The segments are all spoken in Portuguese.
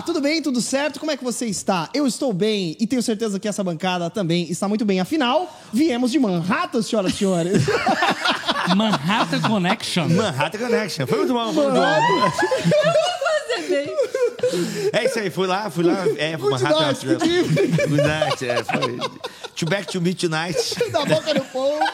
Olá, tudo bem? Tudo certo? Como é que você está? Eu estou bem e tenho certeza que essa bancada também está muito bem. Afinal, viemos de Manhattan, senhoras e senhores. Manhattan Connection. Manhattan Connection. Foi muito bom, foi muito bom. É isso aí, fui lá, fui lá. É, Good Manhattan. Good night, é, foi. To back to me tonight. da boca do povo.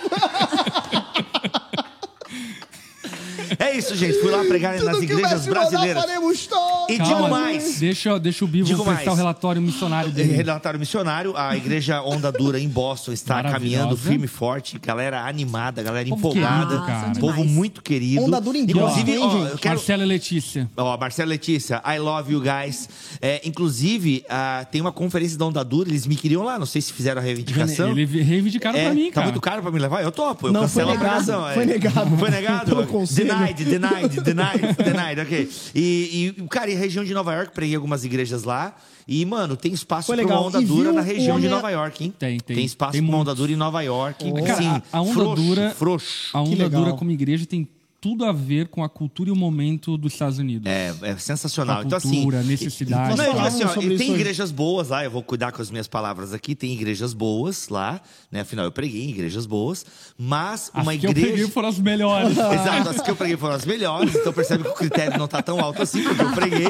É isso, gente. Fui lá pregar nas Tudo que o igrejas brasileiras. faremos todos. E digo Calma, mais. Deixa, deixa o Bibo Digo prestar mais. o relatório missionário dele. Relatório missionário, a igreja Onda Dura em Boston está Maravilhosa. caminhando firme e forte, galera animada, galera Povo empolgada, querido, cara. povo demais. muito querido. Onda Dura em Inclusive, Boston, hein, ó, gente? eu quero Marcela e Letícia. Ó, Marcela Letícia, I love you guys. É, inclusive, ah, tem uma conferência da Onda Dura, eles me queriam lá, não sei se fizeram a reivindicação. Ele reivindicaram É, pra mim, tá cara. muito caro pra me levar? Eu topo, eu Não, foi cancelo a negado, pregação. é. foi negado. Foi negado? Pelo conselho. Denied, denied, denied, denied, ok. E, e, cara, em região de Nova York, preguei algumas igrejas lá. E, mano, tem espaço legal. uma onda E dura na região de homem- Nova York, hein? Tem, tem. Tem espaço Tem pra uma onda dura em Nova York. Oh. Cara, Sim, a- a onda frouxo, dura- Frouxo. A onda dura como igreja tem tudo a ver com a cultura e o momento dos Estados Unidos. É, é sensacional. A então, assim. cultura, necessidade. Não, eu assim, ó, isso tem igrejas boas lá, eu vou cuidar com as minhas palavras aqui, tem igrejas boas lá, né? Afinal, eu preguei em igrejas boas, mas As uma que eu igreja. peguei foram as melhores. Exato, as que eu preguei foram as melhores, então percebe que o critério não tá tão alto assim, porque eu preguei.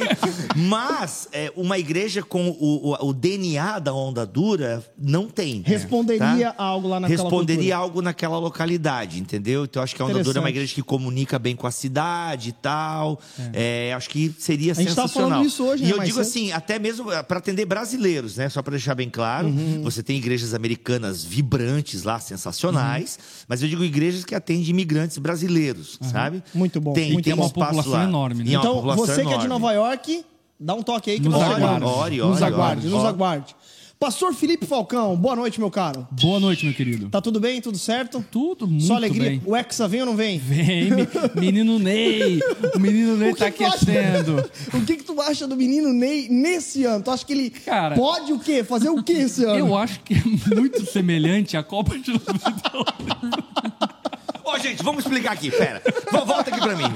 Mas é, uma igreja com o, o- o DNA da onda dura não tem. né? Responderia Tá? algo lá naquela Responderia cultura. algo naquela localidade, entendeu? Então acho que a onda dura é uma igreja que comunica bem com a cidade e tal. É, acho que seria gente tava sensacional. falando isso hoje, e né, eu digo cedo. assim, até mesmo para atender brasileiros, né? Só para deixar bem claro, Uhum. você tem igrejas americanas vibrantes lá, sensacionais, mas eu digo igrejas que atendem imigrantes brasileiros, sabe? Uhum. Muito bom, Tem, muito tem bom. um Uma espaço população lá. enorme, né? É Então, você que é de. Nova York, dá um toque aí que Nos aguarde, ore, Nos aguarde, ore, nos aguarde. Pastor Felipe Falcão, boa noite, meu caro. Boa noite, meu querido. Tá tudo bem? Tudo certo? Tudo muito Só alegria. bem. O Hexa vem ou não vem? Vem, me- menino Ney. O menino Ney O que tá que tu acha- aquecendo. O que, que tu acha do menino Ney nesse ano? Tu acha que ele Cara, pode o quê? Fazer o quê esse ano? Eu acho que é muito semelhante à Copa de 98. Ó, gente, vamos explicar aqui, pera. Vol- Volta aqui pra mim.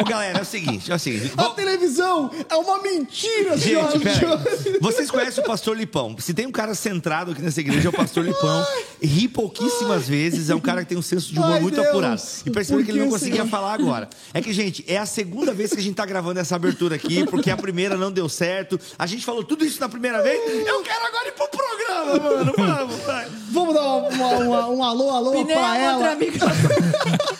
Ô, galera, é o seguinte, é o seguinte. A Vol- televisão é uma mentira, Gente, peraí. Vocês conhecem o pastor Lipão? Se tem um cara centrado aqui nessa igreja, é o pastor Lipão. Ri pouquíssimas vezes, é um cara que tem um senso de humor Ai, muito Deus. apurado. E percebeu que ele não conseguia Senhor? falar agora. É que, gente, é a segunda vez que a gente tá gravando essa abertura aqui, porque a primeira não deu certo. A gente falou tudo isso na primeira vez. Eu quero agora ir pro programa, mano. Vamos, vai. Vamos dar uma- uma- uma- um alô, alô Pneu pra ela. contra amigo.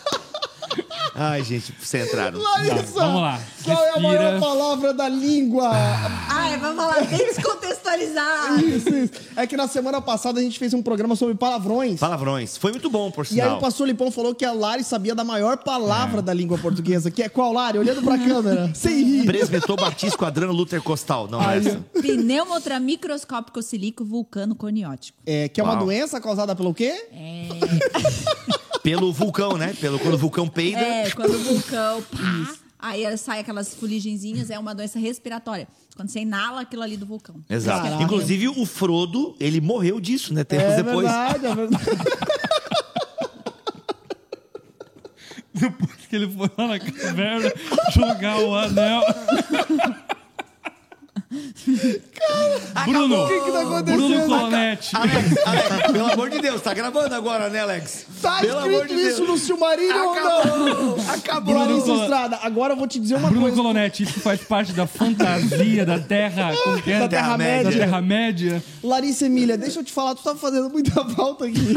Ai, gente, centraram. Larissa, Tá, vamos lá. qual é a Respira. maior palavra da língua? Ai, vamos falar bem descontextualizado. Isso, isso. É que na semana passada a gente fez um programa sobre palavrões. Palavrões. Foi muito bom, por E aí sinal. o pastor Lipão falou que a Lari sabia da maior palavra É. da língua portuguesa, que é qual, Lari? Olhando pra câmera, sem rir. Presbetor Batista Quadrano Luther Costal, não é Aí, essa? Pneumotra microscópico silício vulcano coniótico. É, que é uma Uau. doença causada pelo quê? Pelo vulcão, né? Pelo quando o vulcão peida. É, quando o vulcão, pá, aí sai aquelas fuligenzinhas, é uma doença respiratória. Quando você inala aquilo ali do vulcão. Exato. Caraca. Inclusive, o Frodo, ele morreu disso, né? Tempos é depois. verdade, é verdade. Depois que ele foi lá na caverna jogar o anel. Bruno, O que que tá Bruno acontecendo? Colonetti. Alex, Alex, pelo amor de Deus, tá gravando agora, né, Alex? Tá pelo amor escrito de isso Deus. no Silmarillion ou não? Acabou! Acabou! Larissa Bruno- Estrada, agora eu vou te dizer uma Bruno coisa. Colonetti, isso faz parte da fantasia da Terra. Como que é? Da Terra-média. Da Terra-média. Larissa Emília, deixa eu te falar, tu tá fazendo muita falta aqui.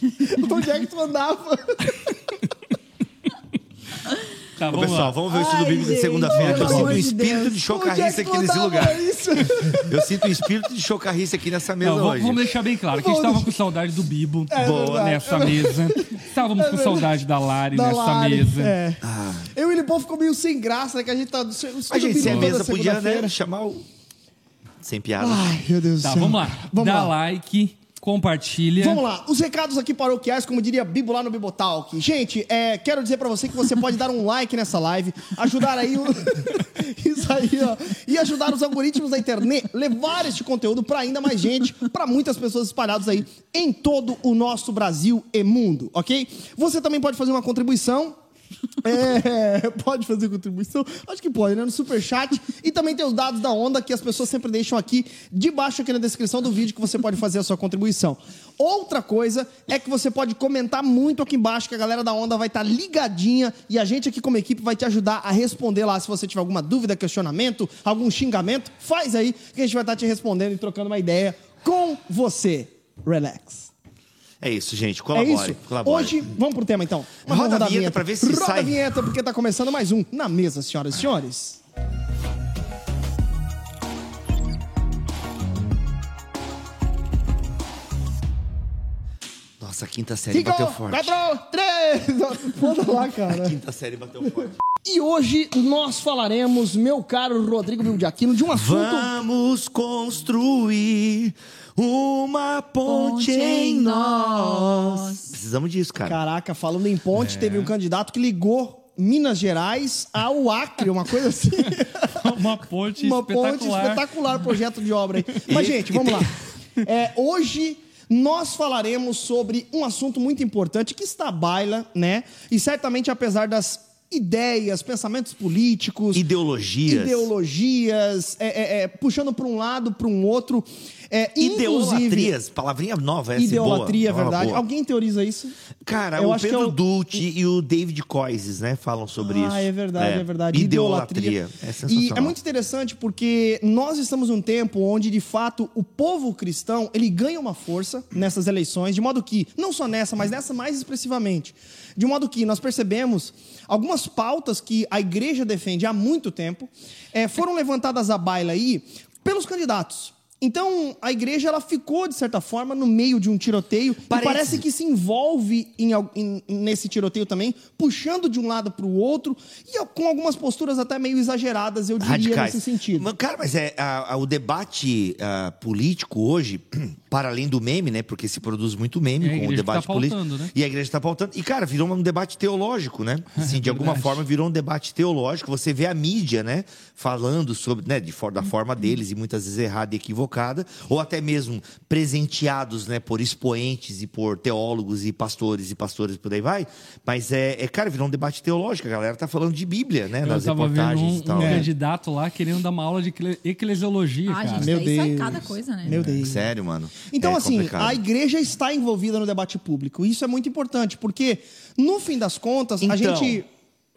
Onde é que tu andava? Tá, Ô, vamos pessoal, lá. vamos ver o estudo Ai, bíblico de gente, segunda-feira, que eu pelo sinto um amor de espírito Deus. de Onde é chocarrice que tu aqui nesse lugar. Eu sinto um espírito de chocarrice aqui nessa mesa Não, vamos, hoje. vamos deixar bem claro que a gente estava com saudade do Bibo É boa, verdade. nessa mesa. Estávamos com saudade da Lari Da nessa Lari, mesa. É. Eu e o Lipão ficou meio sem graça, né? Que a gente tá... O estudo A gente, se é bíblico toda mesa, podia, né, chamar o... Sem piada. Ai, meu Deus Tá, do céu. vamos lá. Vamos Dá lá. like, compartilha. Vamos lá, os recados aqui paroquiais, como diria Bibo lá no Bibotalk. Gente, é, quero dizer pra você que você pode dar um like nessa live, ajudar aí o... Isso aí, ó. E ajudar os algoritmos da internet, levar este conteúdo pra ainda mais gente, pra muitas pessoas espalhadas aí em todo o nosso Brasil e mundo, ok? Você também pode fazer uma contribuição É, pode fazer contribuição? Acho que pode, né? No superchat. E também tem os dados da onda que as pessoas sempre deixam aqui debaixo aqui na descrição do vídeo que você pode fazer a sua contribuição. Outra coisa é que você pode comentar muito aqui embaixo que a galera da onda vai estar ligadinha e a gente aqui como equipe vai te ajudar a responder lá se você tiver alguma dúvida, questionamento, algum xingamento, faz aí que a gente vai estar te respondendo e trocando uma ideia com você. Relax. É isso, gente. É Colabore. isso. colabore. Hoje, vamos pro tema então. Mas Roda a rodar vinheta pra ver se Roda sai. a vinheta porque tá começando mais um Na Mesa, senhoras e senhores. Nossa, a quinta série Cinco, bateu forte. quatro, três. Foda lá, cara. Quinta série bateu forte. E hoje nós falaremos, meu caro Rodrigo Bildiaquino, de um assunto... Vamos construir uma ponte, Ponte em nós. nós. Precisamos disso, cara. Caraca, falando em ponte, É. teve um candidato que ligou Minas Gerais ao Acre, uma coisa assim. Uma ponte uma espetacular. ponte espetacular, projeto de obra aí. Mas, E- gente, vamos lá. É, hoje nós falaremos sobre um assunto muito importante que está à baila, né? E certamente, apesar das ideias, pensamentos políticos, Ideologias. ideologias, é, é, é, puxando para um lado, para um outro. É, inclusive, Ideolatrias. Palavrinha nova, essa Ideolatria, é boa. verdade. Boa. Alguém teoriza isso? Cara, Eu o acho que Pedro é o- Dulce e o David Coises, né, falam sobre isso. Ah, é verdade, é, verdade. Ideolatria. É E sensacional. é muito interessante porque nós estamos num tempo onde, de fato, o povo cristão ele ganha uma força nessas eleições, de modo que, não só nessa, mas nessa mais expressivamente, de modo que nós percebemos algumas pautas que a igreja defende há muito tempo eh, foram levantadas à baila aí pelos candidatos. Então, a igreja ela ficou, de certa forma, no meio de um tiroteio. E Parece- parece que se envolve em, em- nesse tiroteio também, puxando de um lado para o outro, e com algumas posturas até meio exageradas, eu diria, radicais. nesse sentido. Mas, Cara, mas é a- a- o debate ah, político hoje, para além do meme, né? Porque se produz muito meme É a com o que debate tá político. pautando, né? E a igreja está pautando. E, cara, virou um debate teológico, né? Assim, de alguma forma virou um debate teológico. Você vê a mídia, né? Falando sobre, né? De, for- da forma deles, e muitas vezes errada e equivocada, ou até mesmo presenteados, né? Por expoentes e por teólogos e pastores e pastores por aí vai. Mas é, é, cara, virou um debate teológico. A galera tá falando de Bíblia, né? Eu Nas tava vendo reportagens um, e tal. um É. candidato lá querendo dar uma aula de ecle- eclesiologia, Ah, cara. gente, Meu Deus. cada coisa, né? Meu Deus. Sério, mano. Então, É assim, complicado. a igreja está envolvida no debate público. Isso é muito importante, porque, no fim das contas, a Então, gente.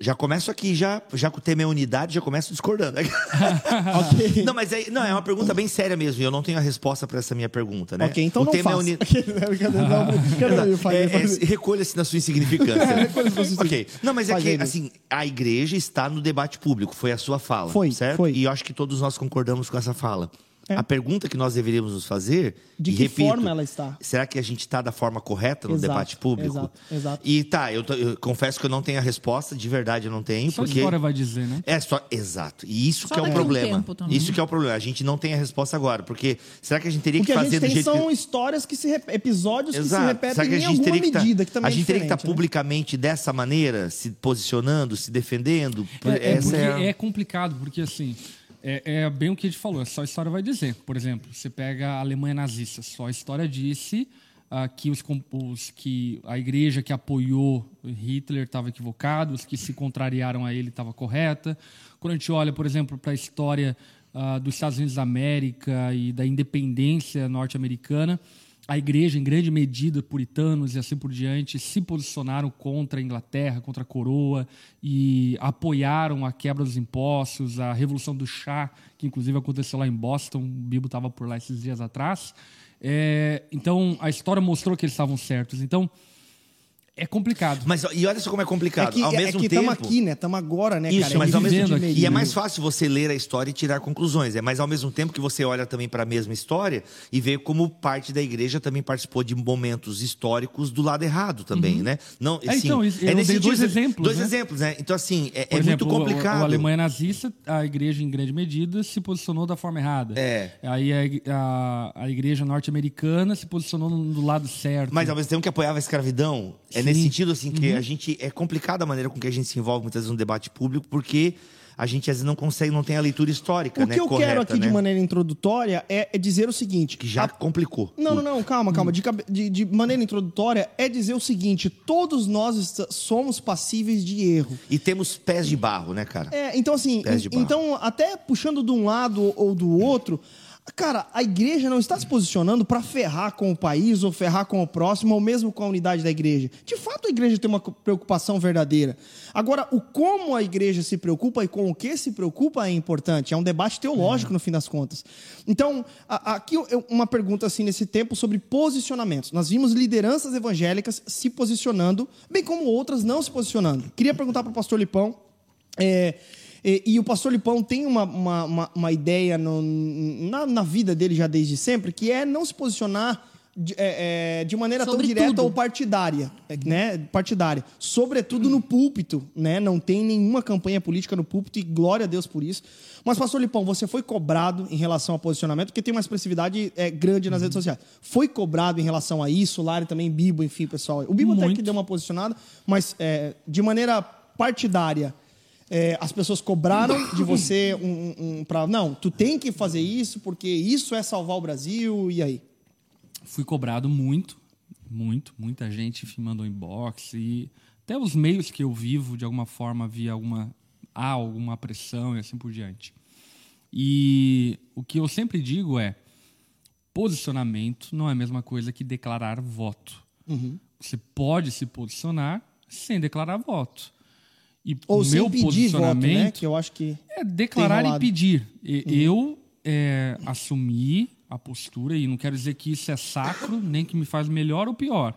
Já começo aqui, já, já com o tema unidade, já começo discordando. Não, mas é, não, é uma pergunta bem séria mesmo, e eu não tenho a resposta para essa minha pergunta, né? Ok, então o não tema faça. é falei, É, é. Recolha-se na sua insignificância. Recolha-se na sua ok. Não, mas é Faz que, assim, a igreja está no debate público, foi a sua fala. Foi, certo? foi. E eu acho que todos nós concordamos com essa fala. É. A pergunta que nós deveríamos nos fazer. De que repito, forma ela está? Será que a gente está da forma correta no Exato, debate público? exato, exato. E tá, eu, tô- eu confesso que eu não tenho a resposta, de verdade eu não tenho. Só a porque... história vai dizer, né? É só, exato. E isso Só que é o a um problema. tempo também. Isso que é o problema. A gente não tem a resposta agora, porque será que a gente teria O que que a fazer gente do tem jeito são que histórias que se rep- episódios que se Exato. repetem Será que a em gente teria que tá- medida que também a gente é teria que estar diferente, né? publicamente dessa maneira, se posicionando, se defendendo? É, é é a- é complicado, porque assim, é, é bem o que a gente falou, só a história vai dizer. Por exemplo, você pega a Alemanha nazista, só a história disse ah, que, os, os- que a igreja que apoiou Hitler estava equivocada, os que se contrariaram a ele estava correta. Quando a gente olha, por exemplo, para a história ah, dos Estados Unidos da América e da independência norte-americana, a igreja, em grande medida, puritanos e assim por diante, se posicionaram contra a Inglaterra, contra a coroa e apoiaram a quebra dos impostos, a revolução do chá, que inclusive aconteceu lá em Boston, o Bibo estava por lá esses dias atrás. É, então, a história mostrou que eles estavam certos. Então, é complicado. Mas e olha só como é É complicado. que ao é mesmo que tempo. estamos aqui, né? Estamos agora, né, Isso, cara? mas É ao mesmo tempo- aqui, E é né? mais fácil você ler a história e tirar conclusões. É, mas ao mesmo tempo que você olha também para a mesma história e vê como parte da igreja também participou de momentos históricos do lado errado também, né? Não, É, assim, então, isso- eu nesse dei dois exemplos, Dois né? exemplos, né? Então, assim, é, Por é exemplo, muito complicado. O, Alemanha nazista, a igreja, em grande medida, se posicionou da forma errada. É. Aí a, a, a igreja norte-americana se posicionou no- do lado certo. Mas ao mesmo tempo que apoiava a escravidão, é. Nesse sentido assim Uhum. que a gente é complicada a maneira com que a gente se envolve muitas vezes no debate público, porque a gente às vezes não consegue, não tem a leitura histórica, O né? que eu correta, quero aqui né? de maneira introdutória é, é dizer o seguinte. Que já a- complicou. Não, não, não, calma, calma. De, cabe- de- de maneira introdutória, é dizer o seguinte: todos nós somos passíveis de erro. E temos pés de barro, né, cara? É, então assim, Pés de en- barro. então até puxando de um lado ou do outro, cara, a igreja não está se posicionando para ferrar com o país ou ferrar com o próximo ou mesmo com a unidade da igreja. De fato, a igreja tem uma preocupação verdadeira. Agora, o como a igreja se preocupa e com o que se preocupa é importante. É um debate teológico no fim das contas. Então, aqui uma pergunta assim nesse tempo sobre posicionamentos. Nós vimos lideranças evangélicas se posicionando, bem como outras não se posicionando. Queria perguntar para o pastor Lipão é, e, e o pastor Lipão tem uma, uma, uma- uma ideia no- na, na vida dele já desde sempre, que é não se posicionar de, é, é, de maneira Sobre tão direta tudo. ou partidária, é, né? Partidária. Sobretudo no púlpito, né? Não tem nenhuma campanha política no púlpito e glória a Deus por isso. Mas, pastor Lipão, você foi cobrado em relação ao posicionamento, porque tem uma expressividade é, grande nas redes sociais. Foi cobrado em relação a isso, Lari também, Bibo, enfim, pessoal. O Bibo até Muito. que deu uma posicionada, mas é, de maneira partidária, é, as pessoas cobraram de você um, um, um para não, tu tem que fazer isso porque isso é salvar o Brasil e aí. fui cobrado muito, muito, muita gente me mandou inbox e até os meios que eu vivo de alguma forma havia alguma há alguma pressão e assim por diante. E o que eu sempre digo é posicionamento não é a mesma coisa que declarar voto. Você pode se posicionar sem declarar voto. E Ou meu pedir voto, posicionamento né? Que eu acho que é declarar e pedir. E- Eu é, assumi a postura, e não quero dizer que isso é sacro, nem que me faz melhor ou pior.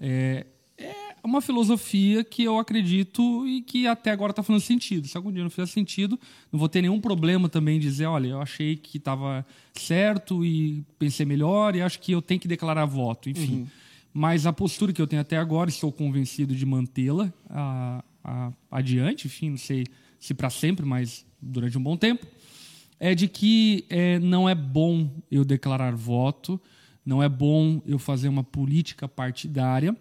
É, é uma filosofia que eu acredito e que até agora está fazendo sentido. Se algum dia não fizer sentido, não vou ter nenhum problema também em dizer, olha, eu achei que estava certo e pensei melhor e acho que eu tenho que declarar voto, enfim. Mas a postura que eu tenho até agora, estou convencido de mantê-la a- a- adiante, enfim, não sei se para sempre, mas durante um bom tempo, é de que é, não é bom eu declarar voto, não é bom eu fazer uma política partidária,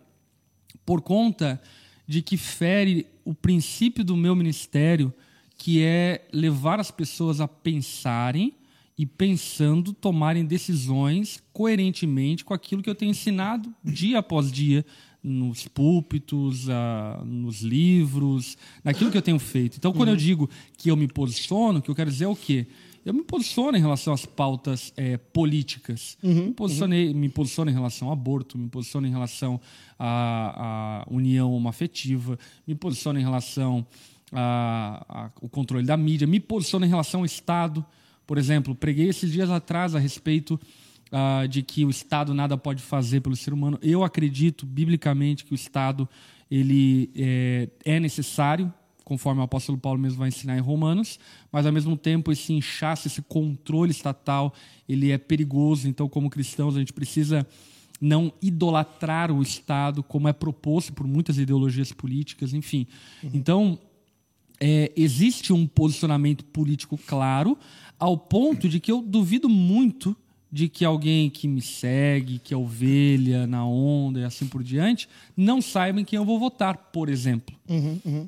por conta de que fere o princípio do meu ministério, que é levar as pessoas a pensarem e pensando tomarem decisões coerentemente com aquilo que eu tenho ensinado dia após dia nos púlpitos, ah, nos livros, naquilo que eu tenho feito. Então, quando eu digo que eu me posiciono, o que eu quero dizer é o quê? Eu me posiciono em relação às pautas eh, políticas. me, posicionei, me posiciono em relação ao aborto, me posiciono em relação à, à união homoafetiva, me posiciono em relação a- a- ao controle da mídia, me posiciono em relação ao Estado. Por exemplo, preguei esses dias atrás a respeito ah, de que o Estado nada pode fazer pelo ser humano. Eu acredito biblicamente que o Estado ele é, é necessário, conforme o apóstolo Paulo mesmo vai ensinar em Romanos, mas ao mesmo tempo esse inchaço, esse controle estatal, ele é perigoso. Então, como cristãos, a gente precisa não idolatrar o Estado, como é proposto por muitas ideologias políticas, enfim. Então, é, existe um posicionamento político claro, ao ponto de que eu duvido muito de que alguém que me segue, que é ovelha na onda e assim por diante, não saiba em quem eu vou votar, por exemplo.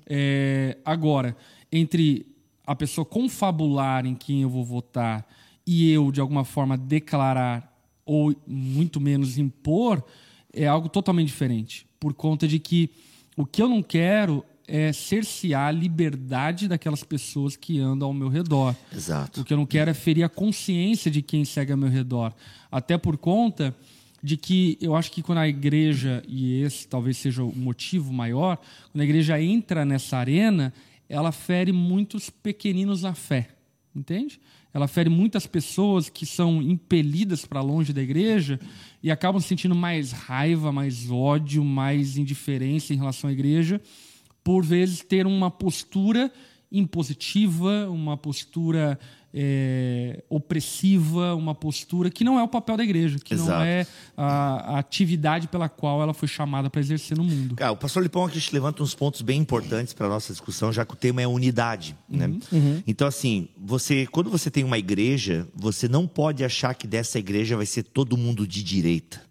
É, agora, entre a pessoa confabular em quem eu vou votar e eu, de alguma forma, declarar ou muito menos impor, é algo totalmente diferente. Por conta de que o que eu não quero é cercear a liberdade daquelas pessoas que andam ao meu redor. Exato. O que eu não quero é ferir a consciência de quem segue ao meu redor. Até por conta de que eu acho que quando a igreja, e esse talvez seja o motivo maior, quando a igreja entra nessa arena, ela fere muitos pequeninos na fé. Entende? Ela fere muitas pessoas que são impelidas para longe da igreja e acabam sentindo mais raiva, mais ódio, mais indiferença em relação à igreja, por vezes ter uma postura impositiva, uma postura é, opressiva, uma postura que não é o papel da igreja, que não Exato. é a, a atividade pela qual ela foi chamada para exercer no mundo. Cara, o pastor Lipão aqui te levanta uns pontos bem importantes para nossa discussão, já que o tema é unidade, né? Então assim, você quando você tem uma igreja, você não pode achar que dessa igreja vai ser todo mundo de direita,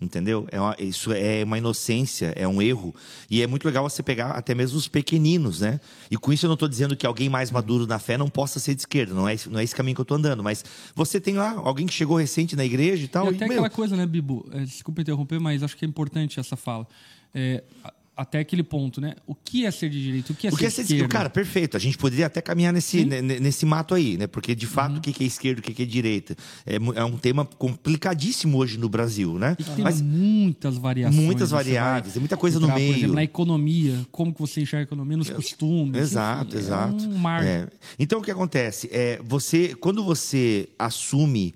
entendeu? É uma- isso é uma inocência, é um erro e é muito legal você pegar até mesmo os pequeninos, né? E com isso eu não estou dizendo que alguém mais maduro na fé não possa ser de esquerda, não é esse, não é esse caminho que eu estou andando, mas você tem lá alguém que chegou recente na igreja e tal, E e, até meu, aquela coisa, né, Bibo? É, desculpa interromper, mas acho que é importante essa fala. É, até aquele ponto, né? O que é ser de direito? O que é Porque ser essa de esquerda? Cara, perfeito. A gente poderia até caminhar nesse, ne- ne- nesse mato aí, né? Porque, de fato, o que que é esquerda, o que que é direita? É, é um tema complicadíssimo hoje no Brasil, né? E que tem Mas muitas variações. muitas você vai variáveis, tem muita coisa no entrar, Por meio. exemplo, na economia, como que você enxerga a economia, nos costumes. Exato, enfim, exato. É um mar. É. Então o que acontece é você quando você assume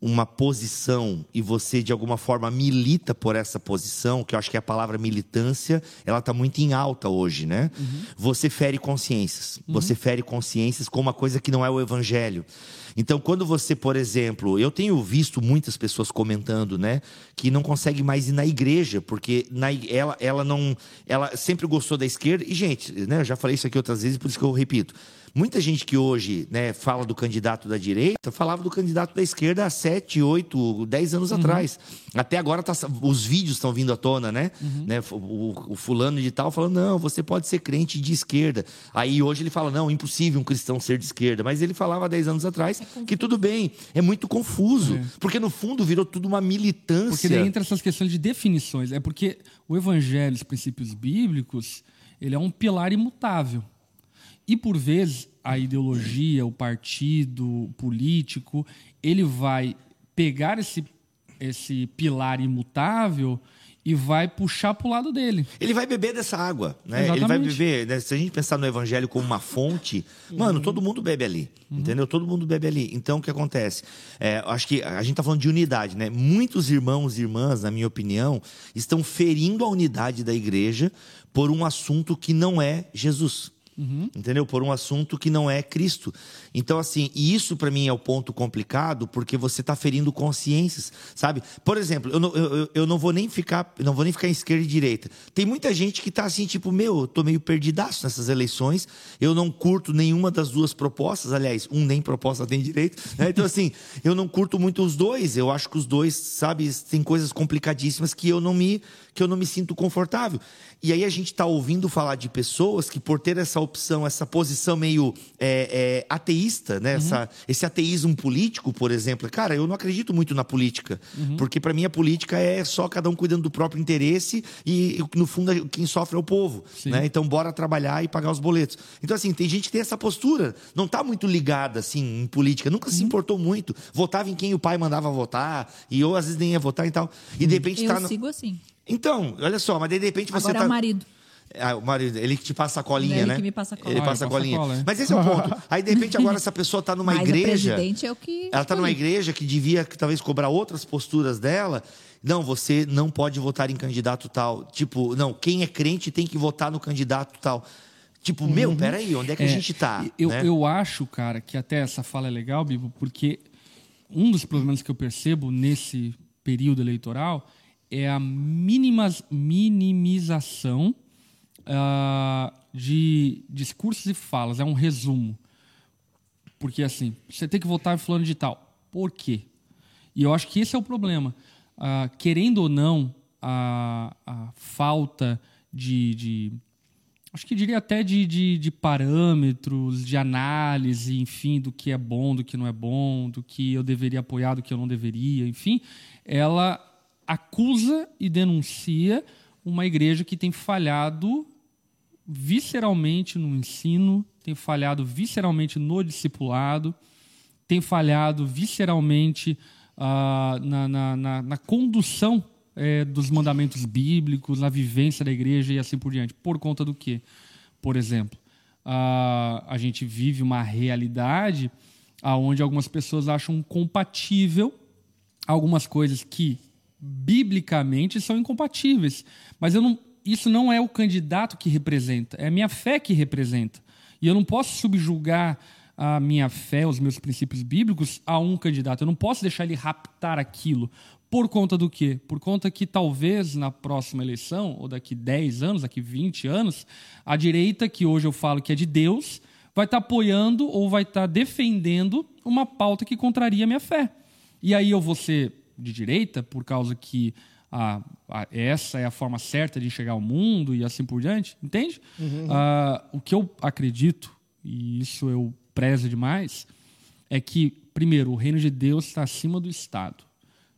uma posição e você de alguma forma milita por essa posição, que eu acho que a palavra militância, ela tá muito em alta hoje, né? Você fere consciências. Você fere consciências com uma coisa que não é o evangelho. Então, quando você, por exemplo, eu tenho visto muitas pessoas comentando, né, que não consegue mais ir na igreja, porque na, ela, ela não. Ela sempre gostou da esquerda. E, gente, né, eu já falei isso aqui outras vezes, por isso que eu repito. Muita gente que hoje né, fala do candidato da direita, falava do candidato da esquerda há 7, 8, 10 anos atrás. Até agora tá, os vídeos estão vindo à tona, né? né? O, o fulano de tal falando, não, você pode ser crente de esquerda. Aí hoje ele fala, não, impossível um cristão ser de esquerda. Mas ele falava há 10 anos atrás que tudo bem, é muito confuso. Porque no fundo virou tudo uma militância. Porque daí entra essas questões de definições. É porque o evangelho, os princípios bíblicos, ele é um pilar imutável. E por vezes a ideologia, o partido político, ele vai pegar esse, esse pilar imutável e vai puxar para o lado dele. Ele vai beber dessa água, né? Ele vai Exatamente. beber, né? Se a gente pensar no evangelho como uma fonte, mano, todo mundo bebe ali, entendeu? Todo mundo bebe ali. Então, o que acontece? É, acho que a gente tá falando de unidade, né? Muitos irmãos e irmãs, na minha opinião, estão ferindo a unidade da igreja por um assunto que não é Jesus. Entendeu? Por um assunto que não é Cristo. Então, assim, e isso para mim é o ponto complicado, porque você está ferindo consciências, sabe? Por exemplo, eu não, eu, eu- não vou nem ficar, não vou nem ficar em esquerda e direita. Tem muita gente que tá assim, tipo, meu, eu tô meio perdidaço nessas eleições, eu não curto nenhuma das duas propostas, aliás, um nem proposta tem direito, né? Então, assim, eu não curto muito os dois, eu acho que os dois, sabe, tem coisas complicadíssimas que eu não me, que eu não me sinto confortável. E aí a gente está ouvindo falar de pessoas que, por ter essa opção, essa posição meio é, é, ateísta, né? Essa, esse ateísmo político, por exemplo. Cara, eu não acredito muito na política. Porque, para mim, a política é só cada um cuidando do próprio interesse e, no fundo, quem sofre é o povo. Sim. Né? Então, bora trabalhar e pagar os boletos. Então, assim, tem gente que tem essa postura. Não está muito ligada, assim, em política. Nunca se importou muito. Votava em quem o pai mandava votar. E eu, às vezes, nem ia votar e tal. E, de repente, Eu tá... no- sigo assim. Então, olha só, mas de repente você Agora tá... é o marido. Ah, o marido, ele que te passa a colinha, Ele né? que me passa a. Ele Ah, passa a ele passa a colinha. cola, é. Mas esse é o ponto. Aí, de repente, agora essa pessoa tá numa Mas igreja. o presidente é o que. Ela tá numa igreja que devia que, talvez cobrar outras posturas dela. Não, você não pode votar em candidato tal. Tipo, não, quem é crente tem que votar no candidato tal. Tipo, meu, peraí, onde é que a É, gente tá? Eu, né? eu acho, cara, que até essa fala é legal, Bibo, porque um dos problemas que eu percebo nesse período eleitoral é a minimas, minimização ah, de discursos e falas. É um resumo. Porque, assim, você tem que votar em fulano de tal. Por quê? E eu acho que esse é o problema. Ah, querendo ou não, a, a falta de, de- Acho que diria até de, de, de parâmetros, de análise, enfim, do que é bom, do que não é bom, do que eu deveria apoiar, do que eu não deveria, enfim, ela acusa e denuncia uma igreja que tem falhado visceralmente no ensino, tem falhado visceralmente no discipulado, tem falhado visceralmente ah, na, na, na, na condução eh, dos mandamentos bíblicos, na vivência da igreja e assim por diante. Por conta do quê? Por exemplo, ah, a gente vive uma realidade onde algumas pessoas acham compatível algumas coisas que biblicamente são incompatíveis. Mas eu não, isso não é o candidato que representa, é a minha fé que representa. E eu não posso subjugar a minha fé, os meus princípios bíblicos a um candidato. Eu não posso deixar ele raptar aquilo. Por conta do quê? Por conta que talvez na próxima eleição, ou daqui 10 anos, daqui 20 anos, a direita, que hoje eu falo que é de Deus, vai estar apoiando ou vai estar defendendo uma pauta que contraria a minha fé. E aí eu vou ser de direita, por causa que a, a, essa é a forma certa de enxergar o mundo e assim por diante, entende? Uhum. Uh, o que eu acredito, e isso eu prezo demais, é que, primeiro, o reino de Deus está acima do Estado.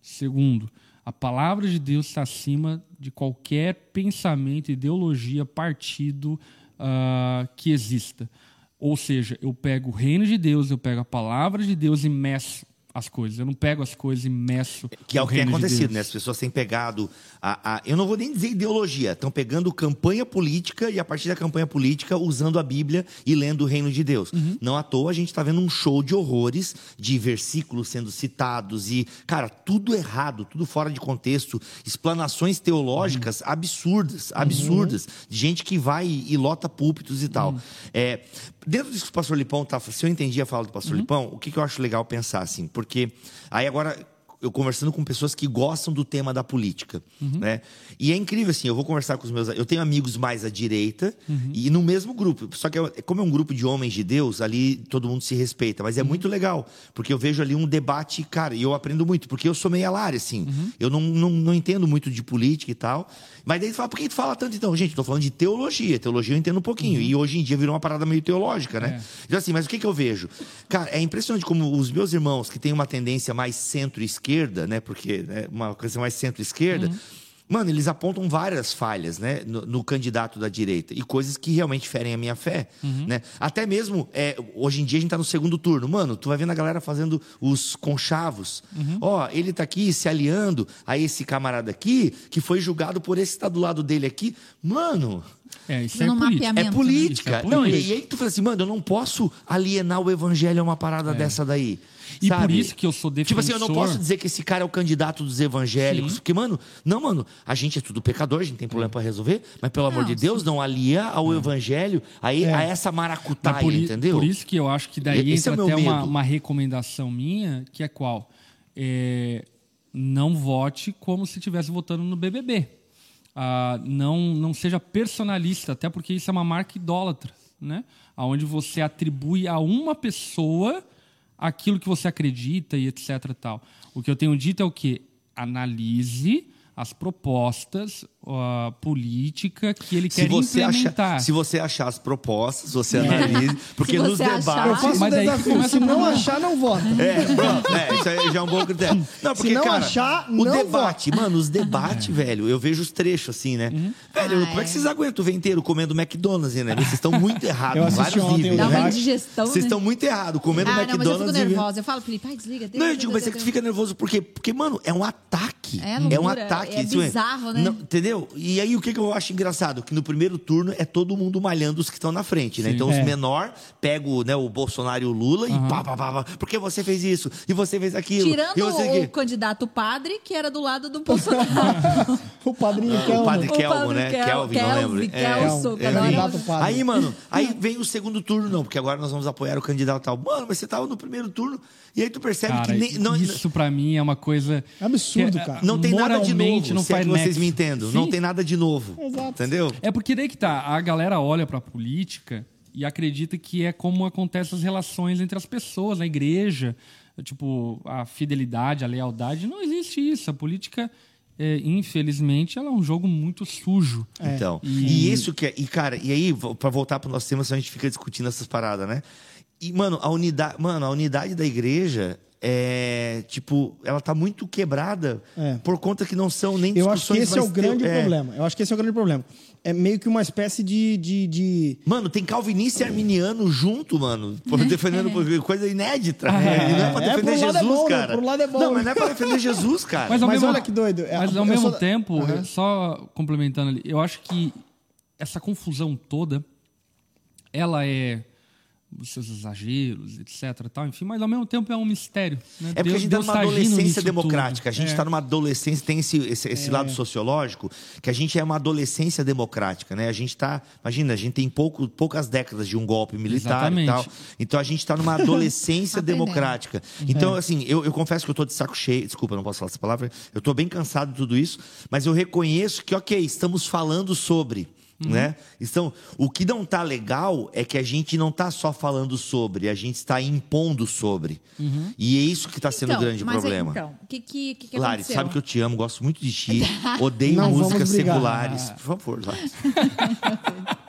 Segundo, a palavra de Deus está acima de qualquer pensamento, ideologia, partido uh, que exista. Ou seja, eu pego o reino de Deus, eu pego a palavra de Deus e meço as coisas. Eu não pego as coisas e meço. Que é o que tem acontecido, de né? As pessoas têm pegado. A, a, eu não vou nem dizer ideologia, estão pegando campanha política e a partir da campanha política usando a Bíblia e lendo o reino de Deus. Uhum. Não à toa a gente está vendo um show de horrores, de versículos sendo citados e, cara, tudo errado, tudo fora de contexto, explanações teológicas uhum. absurdas, absurdas, uhum. de gente que vai e, e lota púlpitos e tal. Uhum. É, dentro disso que o pastor Lipão tá, se eu entendi a fala do pastor uhum. Lipão, o que, que eu acho legal pensar assim, porque aí agora eu conversando com pessoas que gostam do tema da política, uhum. né? E é incrível assim, eu vou conversar com os meus, eu tenho amigos mais à direita uhum. e no mesmo grupo, só que é, como é um grupo de homens de Deus, ali todo mundo se respeita, mas é uhum. muito legal, porque eu vejo ali um debate, cara, e eu aprendo muito, porque eu sou meio alário assim. Uhum. Eu não, não, não entendo muito de política e tal. Mas daí tu fala, por que tu fala tanto então? Gente, tô falando de teologia. Teologia eu entendo um pouquinho. Uhum. E hoje em dia virou uma parada meio teológica, né? É. Então, assim, mas o que, que eu vejo? Cara, é impressionante como os meus irmãos que têm uma tendência mais centro-esquerda, né? Porque é uma coisa mais centro-esquerda. Mano, eles apontam várias falhas, né, no, no, candidato da direita e coisas que realmente ferem a minha fé, uhum. né? Até mesmo é, hoje em dia a gente tá no segundo turno, mano. Tu vai vendo a galera fazendo os conchavos. Uhum. Ó, ele tá aqui se aliando a esse camarada aqui que foi julgado por esse que tá do lado dele aqui, mano. É, isso é, política. é política. É política. Não, e aí tu fala assim, mano, eu não posso alienar o evangelho a uma parada é. dessa daí. E sabe? por isso que eu sou defensor... Tipo assim, eu não posso dizer que esse cara é o candidato dos evangélicos. Sim. Porque, mano, não, mano, a gente é tudo pecador, a gente tem problema para resolver, mas pelo não, amor de Deus, sim. não alia ao evangelho, aí, é. a essa maracutaia, por, entendeu? Por isso que eu acho que daí esse entra é até uma, uma, recomendação minha, que é qual? É, não vote como se estivesse votando no BBB. Ah, não, não seja personalista, até porque isso é uma marca idólatra, né? Onde você atribui a uma pessoa aquilo que você acredita e etc. Tal. O que eu tenho dito é o que? Analise as propostas, a política que ele se quer você implementar. Achar, se você achar as propostas, você é. analise, porque nos debates... Eu faço mas desafio, se não achar, não vota. É, pronto, é, isso aí já é um bom critério. Não, porque, se não cara, achar, o não debate, vota. mano, os debates, velho, eu vejo os trechos assim, né? Uhum. Velho, ah, como é que vocês aguentam o vento inteiro comendo McDonald's, né? Vocês estão muito errados em vários ontem, níveis. Dá uma indigestão, Vocês estão né? muito errados, comendo ah, McDonald's... Não, mas eu fico nervosa. Eu falo, Felipe, ai, desliga. Não, eu digo, mas é que tu fica nervoso por quê? Porque, mano, é um ataque. É um ataque. É bizarro né? Não, entendeu? E aí o que, que eu acho engraçado? Que no primeiro turno é todo mundo malhando os que estão na frente, né? Sim, então é. os menor pegam né, o Bolsonaro e o Lula uhum. e pá, pá, pá, pá, porque você fez isso? E você fez aquilo? Tirando o, o candidato padre, que era do lado do Bolsonaro. o padrinho Kelvin. O padre Kelvin, né? Kel, Kelvin, Kelvin, não lembro. Kelso, é, é, Aí, mano, aí vem o segundo turno, não, porque agora nós vamos apoiar o candidato tal. Mano, mas você tava no primeiro turno e aí tu percebe cara, que nem, não, isso para mim é uma coisa absurdo, é, cara. Não tem nada de novo, não faz é vocês me entendem. Não tem nada de novo. Exato. Entendeu? É porque daí que tá, a galera olha para a política e acredita que é como acontecem as relações entre as pessoas na igreja, tipo, a fidelidade, a lealdade, não existe isso. A política é, infelizmente, ela é um jogo muito sujo. É. Então, e... e... isso que é, e cara, e aí para voltar para o nosso tema, a gente fica discutindo essas paradas, né? E, mano, a unidade, mano, a unidade da igreja é, tipo, ela tá muito quebrada é. por conta que não são nem Eu acho que esse é o grande é. problema. Eu acho que esse é o grande problema. É meio que uma espécie de. de, de... Mano, tem calvinista e arminiano junto, mano. Defendendo coisa inédita. É, não é pra defender é, Jesus, bom, cara. Por lado é bom. Não, mas não é pra defender Jesus, cara. Mas, mas mesmo, olha que doido. Mas ao mesmo sou... tempo, uhum. só complementando ali, eu acho que essa confusão toda, ela é os seus exageros, etc. Tal, enfim, mas ao mesmo tempo é um mistério. Né? É porque a gente está Deus numa tá adolescência democrática. A tudo. gente É. está numa adolescência, tem esse, esse, esse lado sociológico, que a gente é uma adolescência democrática, né? A gente está, imagina, a gente tem pouco, poucas décadas de um golpe militar e Exatamente. tal. Então a gente está numa adolescência democrática. Então, assim, eu, eu confesso que eu estou de saco cheio. Desculpa, não posso falar essa palavra. Eu estou bem cansado de tudo isso, mas eu reconheço que, ok, estamos falando sobre. Uhum. Né? Então, o que não tá legal é que a gente não tá só falando sobre, a gente está impondo sobre. Uhum. E é isso que está sendo o Então, grande mas aí, problema. então, o que, que, que, que Lari, aconteceu? sabe que eu te amo, gosto muito de ti. Odeio Não músicas brigar. seculares. Por favor, Lari.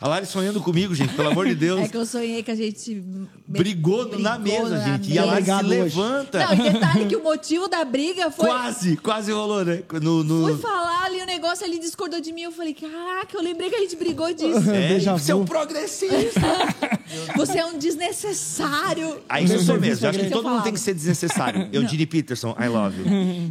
A Lari sonhando comigo, gente, pelo amor de Deus. É que eu sonhei que a gente Brigou, na brigou mesa, na gente. E a Lari se levanta. Não, e detalhe que o motivo da briga foi... Quase, quase rolou, né? No, no- Fui falar ali o negócio, ele discordou de mim. Eu falei, caraca, eu lembrei que a gente brigou disso. É, você é um progressista. Você é um desnecessário. Aí isso eu sou Serviço mesmo. Eu acho que todo mundo tem que ser desnecessário. Eu, Dini Peterson, I love you.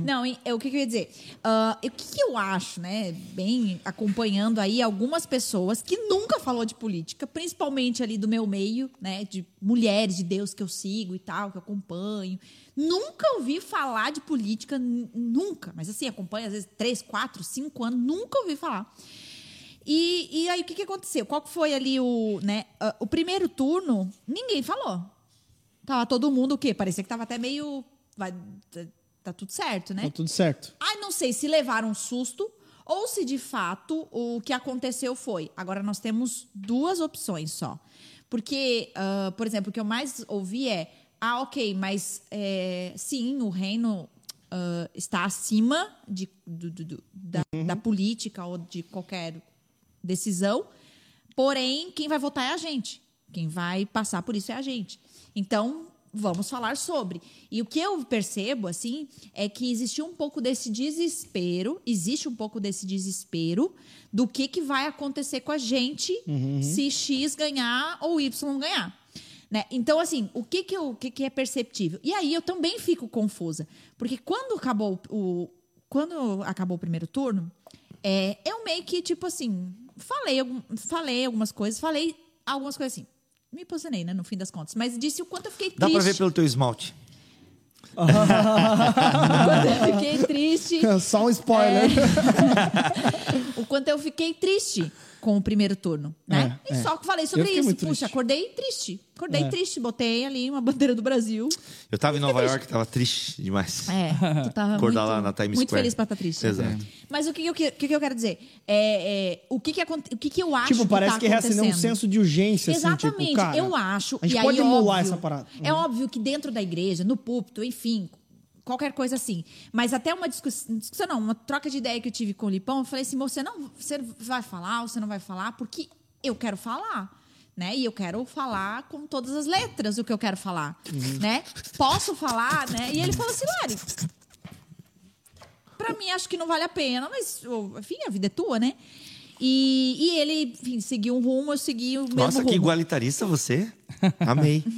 Não, e- é, o que, que eu ia dizer? Ah, o que, que eu acho, né? Bem acompanhando aí algumas pessoas que nunca falou de política, principalmente ali do meu meio, né? De mulheres de Deus que eu sigo e tal, que eu acompanho. Nunca ouvi falar de política, nunca. Mas assim, acompanho às vezes três, quatro, cinco anos, nunca ouvi falar. E, e aí, o que, que aconteceu? Qual que foi ali o, né? o primeiro turno, ninguém falou. Tava todo mundo o quê? Parecia que tava até meio. Vai, tá, tá tudo certo, né? Tá tudo certo. Ai, não sei se levaram um susto ou se de fato o que aconteceu foi. Agora nós temos duas opções só. Porque, ah, por exemplo, o que eu mais ouvi é: ah, ok, mas é, sim, o reino ah, está acima de, do- do- do- da, da política ou de qualquer decisão, porém, quem vai votar é a gente. Quem vai passar por isso é a gente. Então, vamos falar sobre. E o que eu percebo, assim, é que existe um pouco desse desespero, existe um pouco desse desespero do que, que vai acontecer com a gente se X ganhar ou Y ganhar. Né? Então, assim, o que que, eu, o que que é perceptível? E aí eu também fico confusa. Porque quando acabou o, quando acabou o primeiro turno, é, eu meio que, tipo assim, falei, falei algumas coisas, falei algumas coisas assim. Me posicionei, né, no fim das contas. Mas disse o quanto eu fiquei Dá triste. pra ver pelo teu esmalte. O quanto eu fiquei triste. Só um spoiler. o quanto eu fiquei triste com o primeiro turno, né? É, e é. só que falei sobre isso. muito Puxa, triste. acordei triste. Acordei É. triste. Botei ali uma bandeira do Brasil. Eu tava em Nova York, tava triste demais. É, tu tava Acordar muito, lá na Times muito Square. feliz pra estar triste. Exato. Mas o que, que, eu, que, que que eu quero dizer? É, é, o que, que, aconte- o que, que eu acho tipo, parece tá que reacendeu um senso de urgência, Exatamente, assim, tipo, cara, eu acho. A gente e pode aí, emular óbvio, essa parada. É óbvio que dentro da igreja, no púlpito, enfim, qualquer coisa assim. Mas até uma discussão, discussão não, uma troca de ideia que eu tive com o Lipão, eu falei assim, você não, você vai falar ou você não vai falar? Porque eu quero falar. Né? E eu quero falar com todas as letras o que eu quero falar, Uhum. né? Posso falar, né? E ele falou assim, Lari, Pra mim, acho que não vale a pena, mas, enfim, a vida é tua, né? E, e ele, enfim, seguiu um rumo, eu segui o mesmo Nossa, rumo. que igualitarista você. Amei.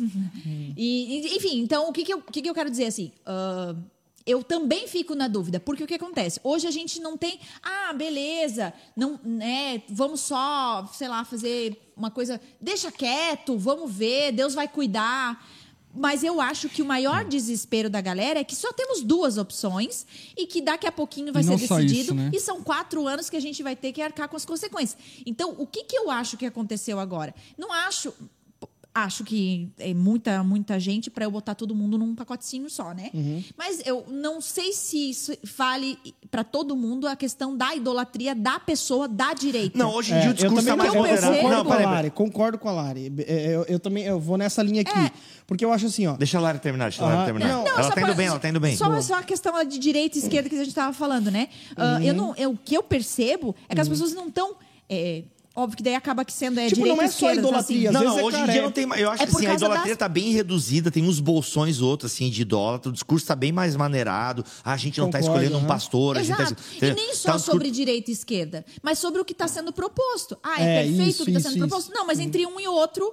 E, enfim, então, o que, que, eu, que, que eu quero dizer assim? ah, eu também fico na dúvida, porque o que acontece? Hoje a gente não tem, ah, beleza, não, né, vamos só, sei lá, fazer uma coisa, deixa quieto, vamos ver, Deus vai cuidar. Mas eu acho que o maior desespero da galera é que só temos duas opções e que daqui a pouquinho vai ser decidido. isso, né? E são quatro anos que a gente vai ter que arcar com as consequências. Então, o que, que eu acho que aconteceu agora? Não acho. Acho que é muita, muita gente para eu botar todo mundo num pacotinho só, né? Uhum. Mas eu não sei se isso vale para todo mundo a questão da idolatria da pessoa da direita. Não, hoje em É, dia o eu discurso também tá mais moderado. percebo- Não, concordo com a. Lari, concordo com a Lari. É, Eu, eu também eu vou nessa linha aqui. É. Porque eu acho assim, ó. Deixa a Lara terminar, deixa a Lara Aham, terminar. não. Não, ela tá indo pra- bem, ela tá indo bem. Só, Boa. só a questão de direita e esquerda que a gente estava falando, né? Ah, Uhum. eu não, eu, o que eu percebo é que as pessoas não estão. Óbvio que daí acaba que sendo é, Tipo, direita não é só esquerda. idolatria, assim. Não, não, é hoje em dia é- não tem mais. Eu acho É que assim, a idolatria das- tá bem reduzida, tem uns bolsões outros, assim, de idólatra, o discurso tá bem mais maneirado. Ah, a gente não tá Concordo, escolhendo um aham. pastor, a gente Exato. tá. E nem só tá um sobre direita e esquerda, mas sobre o que está sendo proposto. Ah, é, É, perfeito isso, o que está isso, sendo isso. proposto? Não, mas entre um e outro.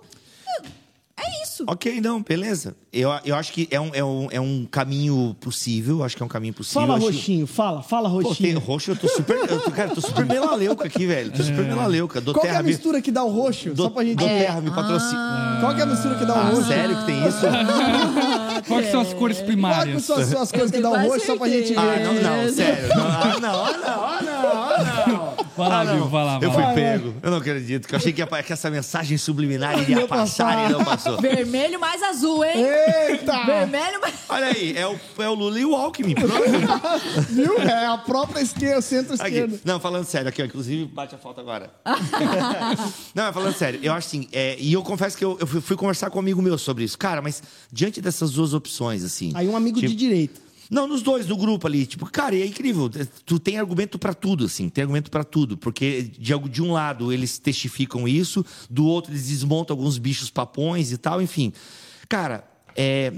É isso. Ok, não, beleza. Eu, eu acho que é um, é, um, é um caminho possível. Acho que é um caminho possível. Fala, acho roxinho, fala, fala, Pô, tem roxinho. roxo, eu tô super. Eu tô, cara, eu tô super melaleuca aqui, velho. Tô super melaleuca. Do Qual que é terra a me- mistura que dá o roxo? Do, Só pra gente do ver. terra me patrocina. Qual que é a mistura que dá o Ah, roxo? sério que tem isso? Quais são as cores Qual que primárias? são as, as coisas que dá o roxo só pra gente ver? Ah, não, não, sério. Não, ah, não, ah, não, ah, não, ah, não. Vai lá, Ah, vai lá, Eu fui. Vai, vai. pego. Eu não acredito. Que eu achei que, ia, que essa mensagem subliminar iria Ia passar passar. e não passou. Vermelho mais azul, hein? Eita! Vermelho mais. Olha aí, é o, é o Lula e o Alckmin. Viu? É a própria esquerda, centro-esquerda. Não, falando sério, aqui, ó, inclusive bate a falta agora. não, falando sério, eu acho assim, é, e eu confesso que eu, eu fui, fui conversar com um amigo meu sobre isso. Cara, mas diante dessas duas opções, assim. Aí um amigo tipo, de direita. Não, nos dois, no grupo ali. Tipo, cara, é incrível. Tu tem argumento pra tudo, assim. Tem argumento pra tudo. Porque de, de um lado eles testificam isso, do outro eles desmontam alguns bichos papões e tal, enfim. Cara, é.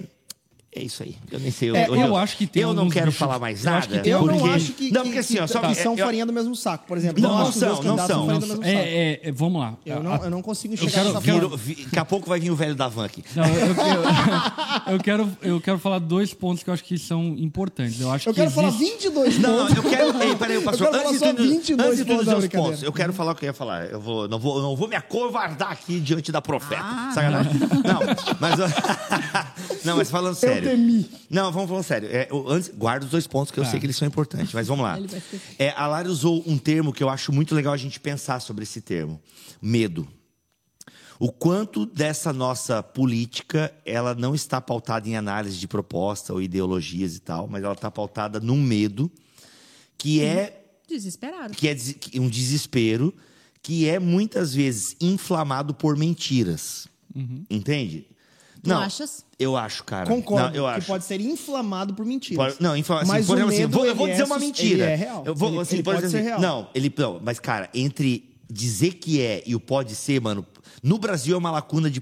É isso aí. Eu nem sei. É, onde eu acho que tem Eu não quero bichos- falar mais eu nada. acho que tem Eu Porque- não acho que, Não, que- porque assim, ó, que- só- que são eu- farinha do mesmo saco, por exemplo. Não, eu não dois são, não são. mesmo saco. É, é, é, vamos lá. Eu não, eu não consigo Eu chegar quero- nessa quero- vi- Daqui a pouco vai vir o velho da van aqui. Não, eu, eu- eu quero, eu quero falar dois pontos que eu acho que são importantes. Eu acho Eu que quero falar existe- 22 Não, pontos. eu quero. Ei, peraí, pastor. Eu quero falar Antes só de tudo- 22 antes de pontos todos da os brincadeira. pontos, eu quero falar o que eu ia falar. Eu vou, não, vou, não vou me acovardar aqui diante da profeta. Ah, Sacanagem. Não, mas. não, mas falando sério. Temi. Não, vamos falando sério. É, eu- antes, guarda os dois pontos que eu Tá. sei que eles são importantes, mas vamos lá. É, a Lara usou um termo que eu acho muito legal a gente pensar sobre esse termo: medo. O quanto dessa nossa política ela não está pautada em análise de proposta ou ideologias e tal, mas ela está pautada num medo que é Desesperado. que é um desespero que é muitas vezes inflamado por mentiras. Entende? Tu achas? Eu acho, cara. Concordo. Não, eu que acho. pode ser inflamado por mentiras. Pode- não, infla- assim, Mas por o exemplo, assim, vou- eu vou ele dizer é uma mentira. ele é real. Eu vou, Ele- assim, ele pode exemplo, ser real. Não, ele não, mas cara, entre dizer que é e o pode ser, mano, no Brasil é uma lacuna de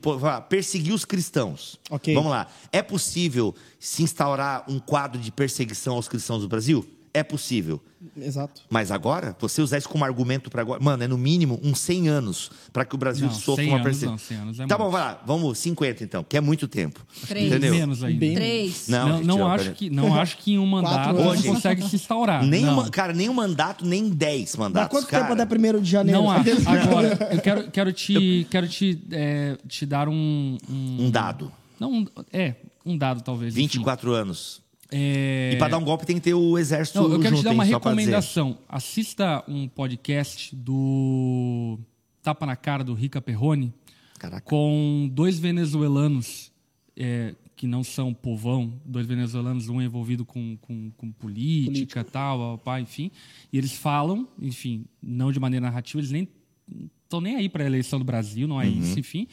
perseguir os cristãos. Ok. Vamos lá. É possível se instaurar um quadro de perseguição aos cristãos do Brasil? É possível. Exato. Mas agora, você usar isso como argumento para agora. Mano, é no mínimo uns 100 anos para que o Brasil Não, sofra 100 uma anos perseguição. não, 100 anos é tá muito. bom, vai lá. Vamos 50 então, que é muito tempo. Três. Entendeu? Menos ainda. Bem- Três. Não, Não, gente, não acho que, não acho que em um mandato você consegue se instaurar. Nem uma- cara, nem um mandato, nem 10 Dá mandatos. quanto cara. tempo até 1 de janeiro? Não acho. Agora, eu quero, quero te, quero te, é, te dar um, um. Um dado. Não, é, um dado talvez. enfim. 24 anos. É... E para dar um golpe tem que ter o exército Não, eu quero junto, te dar hein, uma dizer. recomendação. Assista um podcast do Tapa na Cara do Rica Perrone Caraca. com dois venezuelanos é, que não são povão, dois venezuelanos, um envolvido com, com, com política, tal, pá, enfim. E eles falam, enfim, não de maneira narrativa, eles nem estão nem aí para a eleição do Brasil, não é Uhum. isso, enfim.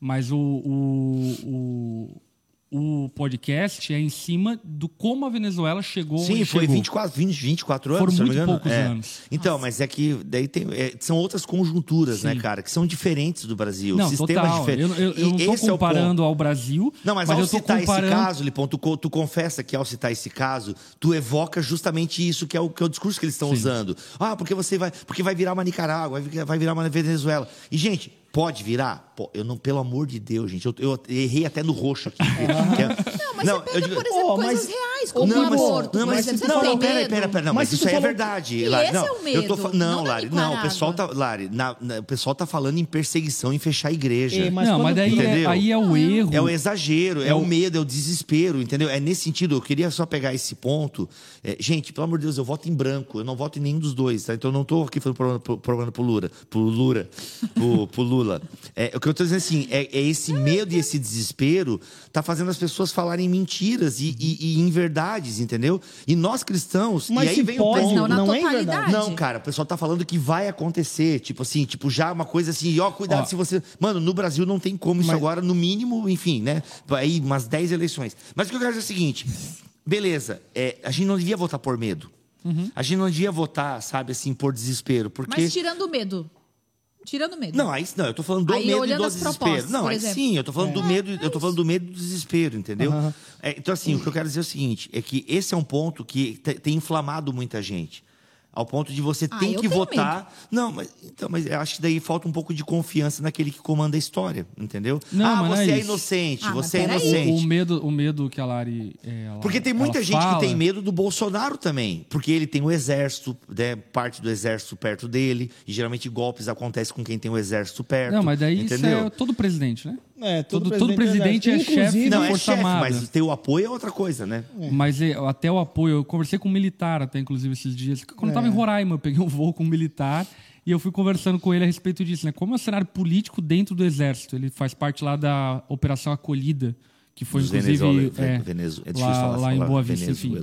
Mas o, o, o, o podcast é em cima do como a Venezuela chegou Sim, foi chegou. 24, 20, 24 anos, Foram se não me muito engano. poucos É. anos. Então, mas é que daí tem, é, são outras conjunturas, né, Sim. cara, que são diferentes do Brasil. Não, sistemas total. diferentes. Eu, eu, eu não estou esse é comparando ao Brasil, Não, mas, eu ao tô citar comparando... esse caso, Lipão, tu, tu confessa que ao citar esse caso, tu evoca justamente isso que é o, que é o discurso que eles estão usando. Ah, porque você vai. Porque vai virar uma Nicarágua, vai virar uma Venezuela. E, gente, pode virar? Pô, eu não, pelo amor de Deus, gente, eu, eu errei até no roxo aqui. que é- Não, mas Não, você pega, digo- por exemplo, Oh, coisas mas- reais, como não, o mas, aborto, não, por mas, exemplo. Não, tem não, pera, medo? pera, pera, não, Mas mas, isso aí é falou- verdade, E Lari. esse não, é o eu tô medo, fa- não, não da Lari, não, o pessoal tá. Lari, na- na- o pessoal tá falando em perseguição, em fechar a igreja. É, mas não, quando mas daí é, aí é o erro. É o exagero, é, É o o- medo, é o desespero, entendeu? É nesse sentido. Eu queria só pegar esse ponto. É, gente, pelo amor de Deus, eu voto em branco. Eu não voto em nenhum dos dois, tá? Então eu não estou aqui falando problema pro, problema pro Lula. Pro Lula. Pro, pro Lula. É, o que eu estou dizendo assim, é, é esse medo e esse desespero tá fazendo as pessoas falarem mentiras e, e, e inverdades, entendeu? E nós cristãos. Mas e aí se vem o pode, ponto. Não na não é totalidade. verdade. Não, cara, o pessoal tá falando que vai acontecer. Tipo assim, tipo, já uma coisa assim, ó, cuidado Ó. se você. Mano, no Brasil não tem como isso Mas- agora, no mínimo, enfim, né? Aí umas 10 eleições. Mas o que eu quero dizer é o seguinte: beleza, é, a gente não devia votar por medo. A gente não devia votar, sabe, assim, por desespero. Porque. Mas tirando o medo. Tirando o medo. Não, aí não, eu tô falando do Aí, medo e do desespero. não, aí exemplo. sim, eu tô falando do medo, eu tô falando do medo e do desespero, entendeu? Aham. É, então, assim, o que eu quero dizer é o seguinte: é que esse é um ponto que te- tem inflamado muita gente. Ao ponto de você Ah, tem que votar. Não, mas, então, mas eu acho que daí falta um pouco de confiança naquele que comanda a história, entendeu? Não, ah, mas não é você é, isso. inocente, Ah, você é inocente. O, o medo, o medo que a Lari. é, ela- Porque tem muita gente fala- que tem medo do Bolsonaro também. Porque ele tem o exército, né, parte do exército perto dele. E geralmente golpes acontecem com quem tem o exército perto. Não, mas daí entendeu? isso é todo presidente, né? É, Todo- todo presidente é Inclusive- chefe Não, da é Força chefe, Armada. mas ter o apoio é outra coisa, né? Mas é, até o apoio, eu conversei com um militar até, inclusive, esses dias. Quando eu É. em Roraima, eu peguei um voo com um militar e eu fui conversando com ele a respeito disso, né? Como é o cenário político dentro do Exército. Ele faz parte lá da Operação Acolhida, que foi, Dos inclusive, venezuela- é, venezu- é difícil lá, falar- lá em Boa Vista, enfim.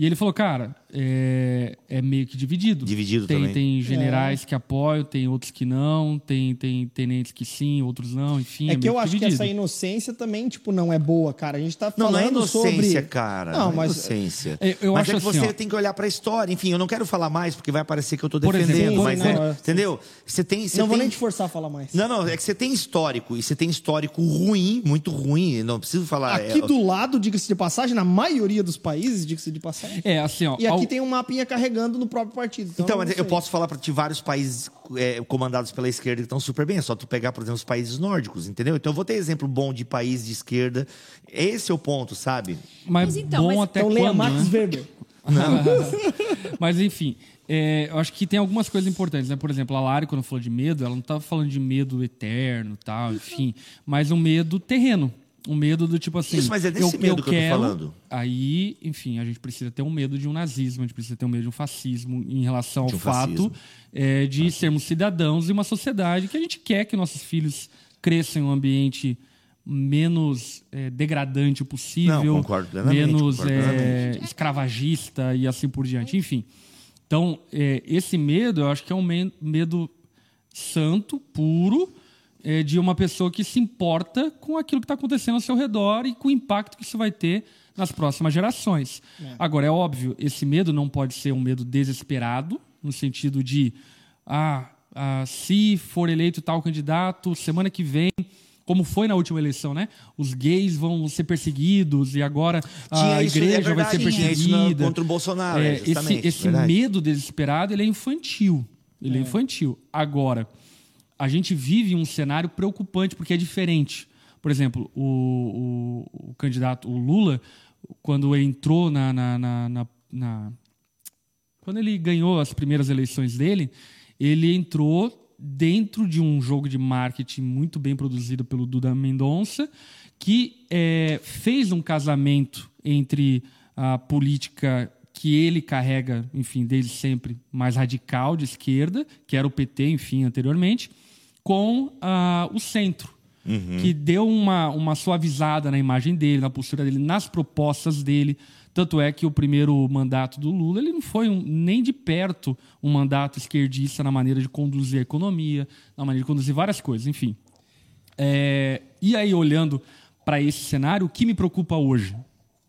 E ele falou, cara, é, é meio que dividido. Dividido tem, também. Tem generais que apoiam, tem outros que não, tem, tem tenentes que sim, outros não, enfim. É que meio eu acho que dividido. essa inocência também, tipo, não é boa, cara. A gente tá Não, falando não é inocência, sobre... cara. Não, Não, é mas... inocência. É, eu mas acho é que assim, você ó. tem que olhar pra história. Enfim, eu não quero falar mais porque vai parecer que eu tô exemplo, defendendo. sim, mas não, é- é. entendeu? Você tem. Você Não vou tem- nem te forçar a falar mais. Não, não, é que você tem histórico. E você tem histórico ruim, muito ruim. Não preciso falar. Aqui é- do lado, diga-se de passagem, na maioria dos países, diga-se de passagem. É, assim, ó. E aqui ao- tem um mapinha carregando no próprio partido. Então, Então, não mas eu posso falar para ti vários países é, comandados pela esquerda que estão super bem. É só tu pegar, por exemplo, os países nórdicos, entendeu? Então eu vou ter exemplo bom de país de esquerda. Esse é o ponto, sabe? Mas, Mas então, bom mas- até Então leia quando, Max né? Weber. Mas enfim, é, eu acho que tem algumas coisas importantes, né? Por exemplo, a Lari, quando falou de medo, ela não estava falando de medo eterno tal, enfim, mas um medo terreno. Um medo do tipo assim. Isso, mas é desse eu, medo eu que eu tô quero, falando. Aí, enfim, a gente precisa ter um medo de um nazismo, a gente precisa ter um medo de um fascismo em relação ao um fato é, de sermos cidadãos e uma sociedade que a gente quer que nossos filhos cresçam em um ambiente menos é, degradante possível, Não, concordo menos concordo é, escravagista e assim por diante. Enfim, então é, esse medo eu acho que é um me- medo santo, puro, é, de uma pessoa que se importa com aquilo que está acontecendo ao seu redor e com o impacto que isso vai ter nas próximas gerações. Agora, é óbvio, esse medo não pode ser um medo desesperado, no sentido de, ah, ah, se for eleito tal candidato, semana que vem, como foi na última eleição, né? Os gays vão ser perseguidos e agora Tinha a isso, é igreja vai ser verdade, tinha isso na- perseguida. contra o Bolsonaro, É, é, esse esse medo desesperado, ele é infantil. Ele é. infantil. Agora, a gente vive um cenário preocupante porque é diferente. Por exemplo, o, o- o candidato, o Lula, quando entrou na, na- na- na- Quando ele ganhou as primeiras eleições dele, ele entrou dentro de um jogo de marketing muito bem produzido pelo Duda Mendonça, que eh, fez um casamento entre a política que ele carrega, enfim, desde sempre mais radical de esquerda, que era o PT, enfim, anteriormente, com ah, o centro, que deu uma, uma suavizada na imagem dele, na postura dele, nas propostas dele. Tanto é que o primeiro mandato do Lula ele não foi um- nem de perto um mandato esquerdista na maneira de conduzir a economia, na maneira de conduzir várias coisas, enfim. É, e aí, olhando para esse cenário, o que me preocupa hoje?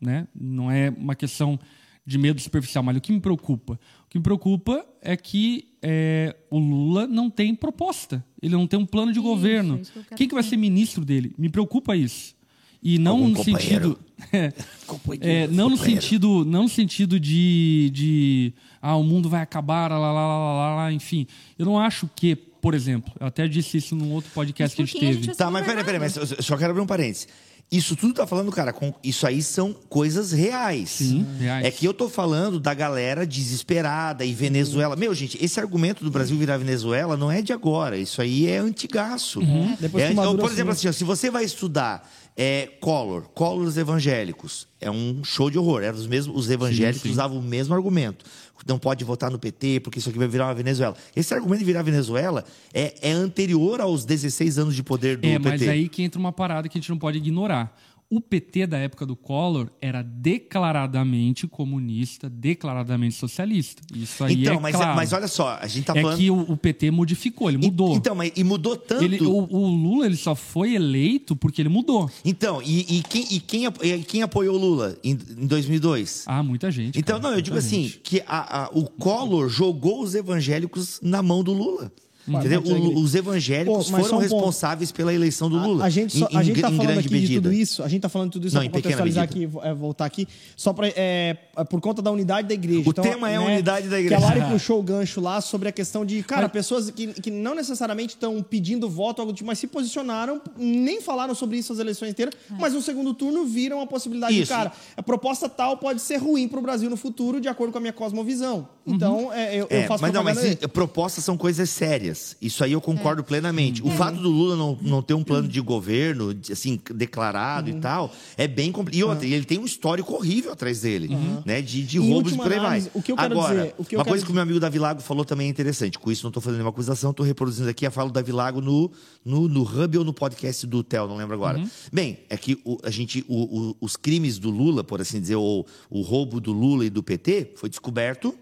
Né? Não é uma questão de medo superficial, mas o que me preocupa? O que me preocupa é que é, o Lula não tem proposta. Ele não tem um plano de Isso, governo. isso que Quem que vai ser ministro dele? Me preocupa isso. E não Algum no companheiro. sentido. É, não no sentido, não no sentido de, de ah, o mundo vai acabar, lá, lá, lá, lá, lá, lá, enfim. Eu não acho que, por exemplo, eu até disse isso num outro podcast que a gente quem a teve. gente Tá, mas peraí, peraí, mas só quero abrir um parênteses. Isso tudo tá falando, cara, com, isso aí são coisas reais. Sim, reais. É que eu tô falando da galera desesperada e Venezuela. Meu, gente, esse argumento do Brasil virar Venezuela não é de agora. Isso aí é antigaço. Uhum. É, que o Maduro por exemplo, assim, ó, se você vai estudar é, Collor, Collor os evangélicos, é um show de horror. Eram os, mesmos, os evangélicos Sim, sim. usavam o mesmo argumento. Não pode votar no PT porque isso aqui vai virar uma Venezuela. Esse argumento de virar Venezuela é, é anterior aos 16 anos de poder do É, PT. mas aí que entra uma parada que a gente não pode ignorar. O PT da época do Collor era declaradamente comunista, declaradamente socialista. Isso aí então, é mas, claro. mas olha só, a gente tá é falando. que o, o PT modificou, ele E- mudou. Então, mas, e mudou tanto. Ele- o, o Lula ele só foi eleito porque ele mudou. Então, e, e quem, e, quem, e quem apoiou o Lula em, em 2002? Ah, muita gente. Então, cara, não, eu digo assim, gente. que a- a- o Collor jogou os evangélicos na mão do Lula. Entendeu? O- os evangélicos Pô, mas foram um ponto. responsáveis pela eleição do A- Lula. A, gente, só, em, a gente tá em falando grande aqui de medida. tudo isso, a gente tá falando de tudo isso Não, só pra contextualizar aqui, é, voltar aqui, só pra, é, é, por conta da unidade da igreja. O tema é a unidade da Que igreja. a Lari puxou o gancho lá sobre a questão de, cara, pessoas que, que não necessariamente estão pedindo voto, algo tipo, mas se posicionaram, nem falaram sobre isso as eleições inteiras, mas no segundo turno viram a possibilidade de, Isso. cara, a proposta tal pode ser ruim pro Brasil no futuro, de acordo com a minha cosmovisão. Então, é, eu, eu É, faço mas não, mas propostas são coisas sérias. Isso aí eu É. concordo plenamente. O fato do Lula não, não ter um plano de governo, assim, declarado Uhum. e tal, é bem complicado. E outra, ele tem um histórico horrível atrás dele, né? De, de roubos e por aí vai. análise, o que eu quero Agora, dizer- o que eu uma coisa que o meu amigo Davi Lago falou também é interessante. Com isso não estou fazendo nenhuma acusação, estou reproduzindo aqui a fala do Davi Lago no, no, no Hub ou no podcast do Theo, não lembro agora. Bem, é que o- a gente, o- o- os crimes do Lula, por assim dizer, ou o roubo do Lula e do PT, foi descoberto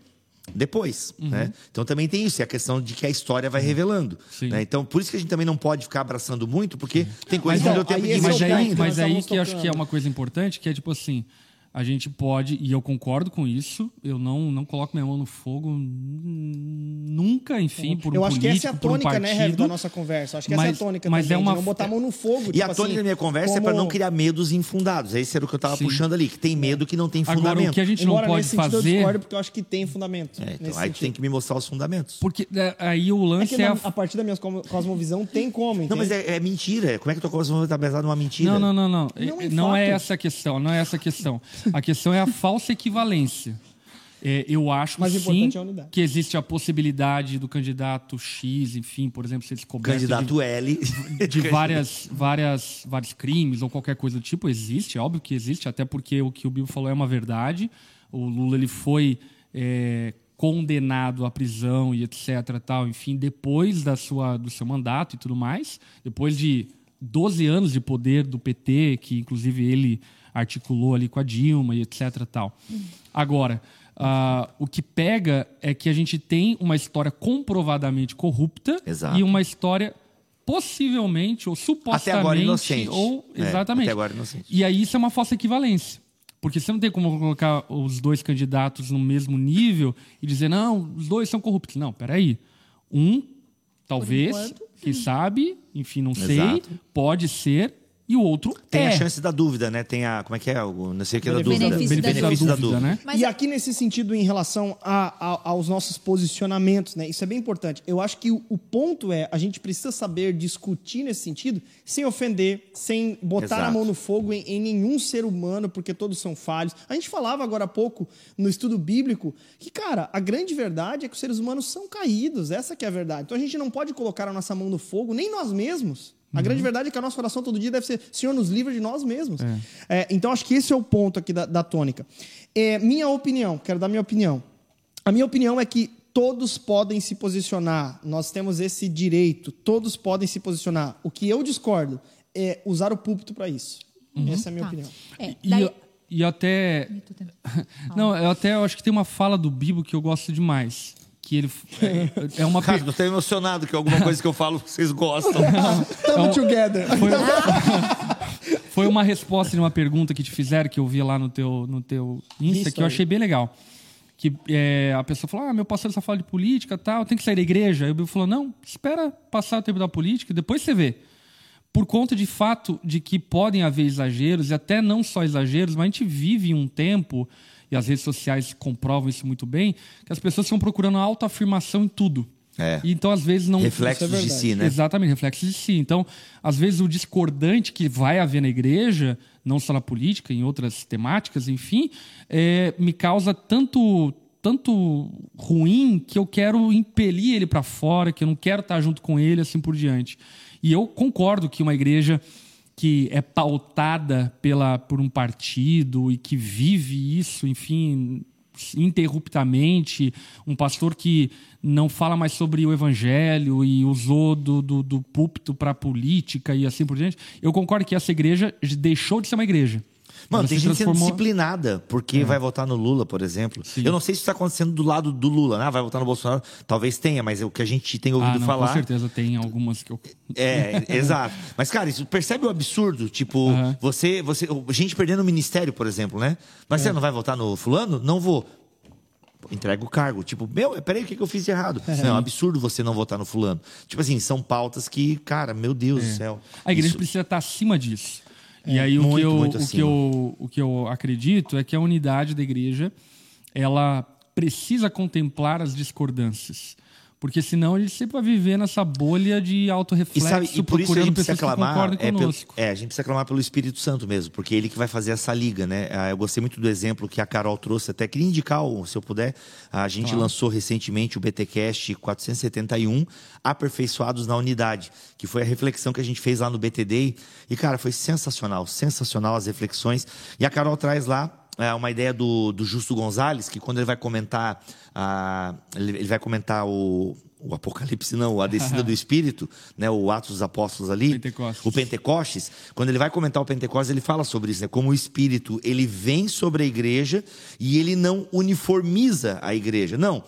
depois, né? Então também tem isso, é a questão de que a história vai revelando. Sim. né? Então por isso que a gente também não pode ficar abraçando muito, porque tem coisa Mas, que não ó, deu tempo aí de é mas investigar aí, mas aí que eu acho que é uma coisa importante, que é tipo assim, a gente pode, e eu concordo com isso, eu não, não coloco minha mão no fogo nunca, enfim, por um eu acho que essa é a político, por um tônica, né, partido. da nossa conversa. Acho que essa é a Mas- tônica mas também, é de uma- não botar a mão no fogo. E a tipo tônica assim, da minha conversa é como- para não criar medos infundados. Esse era o que eu estava Sim. puxando ali, que tem medo que não tem Agora, fundamento. o que a gente não Embora pode nesse sentido eu fazer... discordo, porque eu acho que tem fundamento. É, então, nesse aí tu tem sentido. que me mostrar os fundamentos. Porque é, aí o É lance que é, a a partir da minha cosmo- cosmovisão tem como, Não, mas entende? é, é mentira. Como é que tua coisa está baseada numa mentira? Não, não, não, não. Não É- é Não é essa a questão, não é essa a questão. A questão é a falsa equivalência. É, eu acho Mas o sim é que existe a possibilidade do candidato X, enfim, por exemplo, ser descoberto de- Candidato L. de várias, várias, vários crimes ou qualquer coisa do tipo, existe, é óbvio que existe, até porque o que o Bibo falou é uma verdade. O Lula ele foi é, condenado à prisão e etc. Tal, enfim, depois da sua, do seu mandato e tudo mais, depois de 12 anos de poder do PT, que inclusive ele articulou ali com a Dilma e etc. Tal. Agora, ah, o que pega é que a gente tem uma história comprovadamente corrupta Exato. e uma história possivelmente ou supostamente Até agora inocente. ou É, exatamente. até agora inocente. E aí isso é uma falsa equivalência. Porque você não tem como colocar os dois candidatos no mesmo nível e dizer, não, os dois são corruptos. Não, peraí. Um, talvez, enquanto, que sabe, enfim, não sei, Exato. pode ser, e o outro Tem é. a chance da dúvida, né? Tem a. Como é que é? O, não sei o que é da Benefício dúvida. da dúvida. Benefício da dúvida. né? Mas e é- aqui nesse sentido, em relação a- a- aos nossos posicionamentos, né? Isso é bem importante. Eu acho que o, o ponto é a gente precisa saber discutir nesse sentido sem ofender, sem botar Exato. a mão no fogo em, em nenhum ser humano, porque todos são falhos. A gente falava agora há pouco no estudo bíblico que, cara, a grande verdade é que os seres humanos são caídos. Essa que é a verdade. Então a gente não pode colocar a nossa mão no fogo, nem nós mesmos. A grande verdade é que a nossa oração todo dia deve ser: Senhor, nos livra de nós mesmos. É, então, acho que esse é o ponto aqui da, da tônica. É, minha opinião, quero dar minha opinião. A minha opinião é que todos podem se posicionar, nós temos esse direito, todos podem se posicionar. O que eu discordo é usar o púlpito para isso. Essa é a minha Tá. opinião. É, E, daí- eu- e até. Não, eu até eu acho que tem uma fala do Bibo que eu gosto demais. Que ele. É, é uma. Cara, per- tô emocionado que alguma coisa que eu falo vocês gostam. Tamo together. Foi uma resposta de uma pergunta que te fizeram, que eu vi lá no teu, no teu Insta, Isso que eu achei bem legal. Que é, a pessoa falou: Ah, meu pastor só fala de política tal, tem que sair da igreja. Aí o Bibo falou: Não, espera passar o tempo da política, depois você vê. Por conta de fato de que podem haver exageros, e até não só exageros, mas a gente vive um tempo, e as redes sociais comprovam isso muito bem, que as pessoas estão procurando autoafirmação em tudo. É. E então, às vezes, não. Reflexos é de si, né? Exatamente, reflexos de si. Então, às vezes, o discordante que vai haver na igreja, não só na política, em outras temáticas, enfim, é, me causa tanto tanto ruim que eu quero impelir ele para fora, que eu não quero estar junto com ele, assim por diante. E eu concordo que uma igreja que é pautada pela, por um partido e que vive isso, enfim, interruptamente, um pastor que não fala mais sobre o evangelho e usou do, do, do púlpito para política e assim por diante, eu concordo que essa igreja deixou de ser uma igreja. Mano, tem gente sendo disciplinada porque vai votar no Lula, por exemplo. Eu não sei se isso está acontecendo do lado do Lula, né? Vai votar no Bolsonaro. Talvez tenha, mas é o que a gente tem ouvido Ah, não, falar. com certeza tem algumas que eu... É, exato. Mas, cara, isso percebe o absurdo? Tipo, Aham. você, você. Gente perdendo o ministério, por exemplo, né? Mas É. você não vai votar no fulano? Não vou. entrega o cargo. Tipo, meu, peraí, o que, que eu fiz de errado? Não, é um absurdo você não votar no fulano. Tipo assim, são pautas que, cara, meu Deus do céu. A igreja Isso- precisa estar acima disso. E aí o, muito, que eu, o, que eu, o que eu acredito é que a unidade da igreja ela precisa contemplar as discordâncias. Porque senão a gente sempre vai viver nessa bolha de E, autorreflexo, sabe, e por isso a gente precisa clamar. É, pelo- é, a gente precisa clamar pelo Espírito Santo mesmo, porque é ele que vai fazer essa liga, né? Ah, Eu gostei muito do exemplo que a Carol trouxe, até queria indicar, o- se eu puder. A gente lançou recentemente o BTcast 471, Aperfeiçoados na Unidade, que foi a reflexão que a gente fez lá no BTD. E, cara, foi sensacional, sensacional as reflexões. E a Carol traz lá é uma ideia do, do Justo Gonzalez, que quando ele vai comentar, a, ele, ele vai comentar o, o Apocalipse, não, a descida do Espírito, né, o Atos dos Apóstolos ali, Pentecostes. o Pentecostes, quando ele vai comentar o Pentecostes, ele fala sobre isso, né, como o Espírito, ele vem sobre a igreja e ele não uniformiza a igreja, não.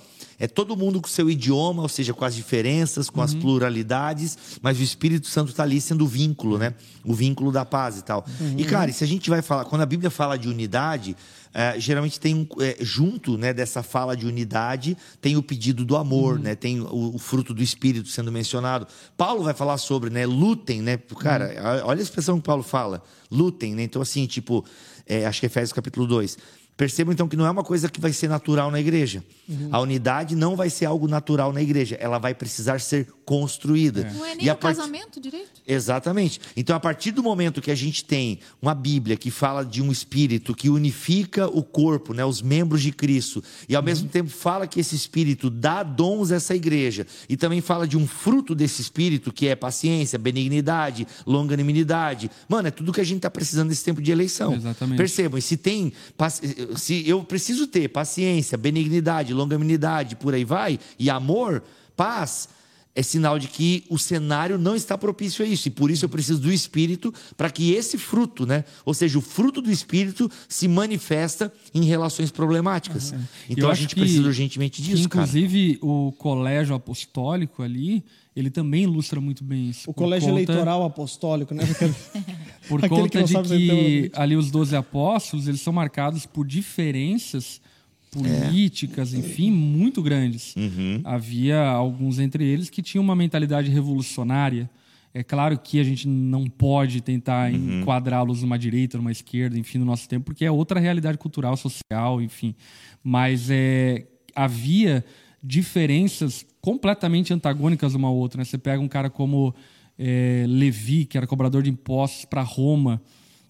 É todo mundo com seu idioma, ou seja, com as diferenças, com as pluralidades, mas o Espírito Santo está ali sendo o vínculo, né? O vínculo da paz e tal. E, cara, e se a gente vai falar, quando a Bíblia fala de unidade, eh, geralmente tem um, eh, junto né, dessa fala de unidade, tem o pedido do amor, né? Tem o, o fruto do Espírito sendo mencionado. Paulo vai falar sobre, né? Lutem, né? Cara, a- olha a expressão que Paulo fala. Lutem, né? Então, assim, tipo, eh, acho que é Efésios capítulo 2. Percebam então que não é uma coisa que vai ser natural na igreja. A unidade não vai ser algo natural na igreja. Ela vai precisar ser construída. Não é E nem o part- casamento direito? Exatamente. Então, a partir do momento que a gente tem uma Bíblia que fala de um espírito que unifica o corpo, né, os membros de Cristo, e ao mesmo tempo fala que esse espírito dá dons a essa igreja, e também fala de um fruto desse espírito que é paciência, benignidade, longanimidade. Mano, é tudo que a gente está precisando nesse tempo de eleição. Exatamente. Percebam, e se tem, se eu preciso ter paciência, benignidade, longanimidade, por aí vai, e amor, paz, é sinal de que o cenário não está propício a isso. E por isso eu preciso do Espírito para que esse fruto, né? Ou seja, o fruto do Espírito se manifesta em relações problemáticas. Então Eu a gente que- precisa urgentemente que, disso, cara. inclusive, o colégio apostólico ali, ele também ilustra muito bem isso. O colégio conta- eleitoral apostólico, né? Por que conta não de que tem ali os doze apóstolos, eles são marcados por diferenças políticas, enfim, muito grandes. Uhum. Havia alguns entre eles que tinham uma mentalidade revolucionária. É claro que a gente não pode tentar Uhum. enquadrá-los numa direita, numa esquerda, enfim, no nosso tempo, porque é outra realidade cultural, social, enfim. Mas é, havia diferenças completamente antagônicas uma à outra. né? Você pega um cara como é, Levi, que era cobrador de impostos para Roma.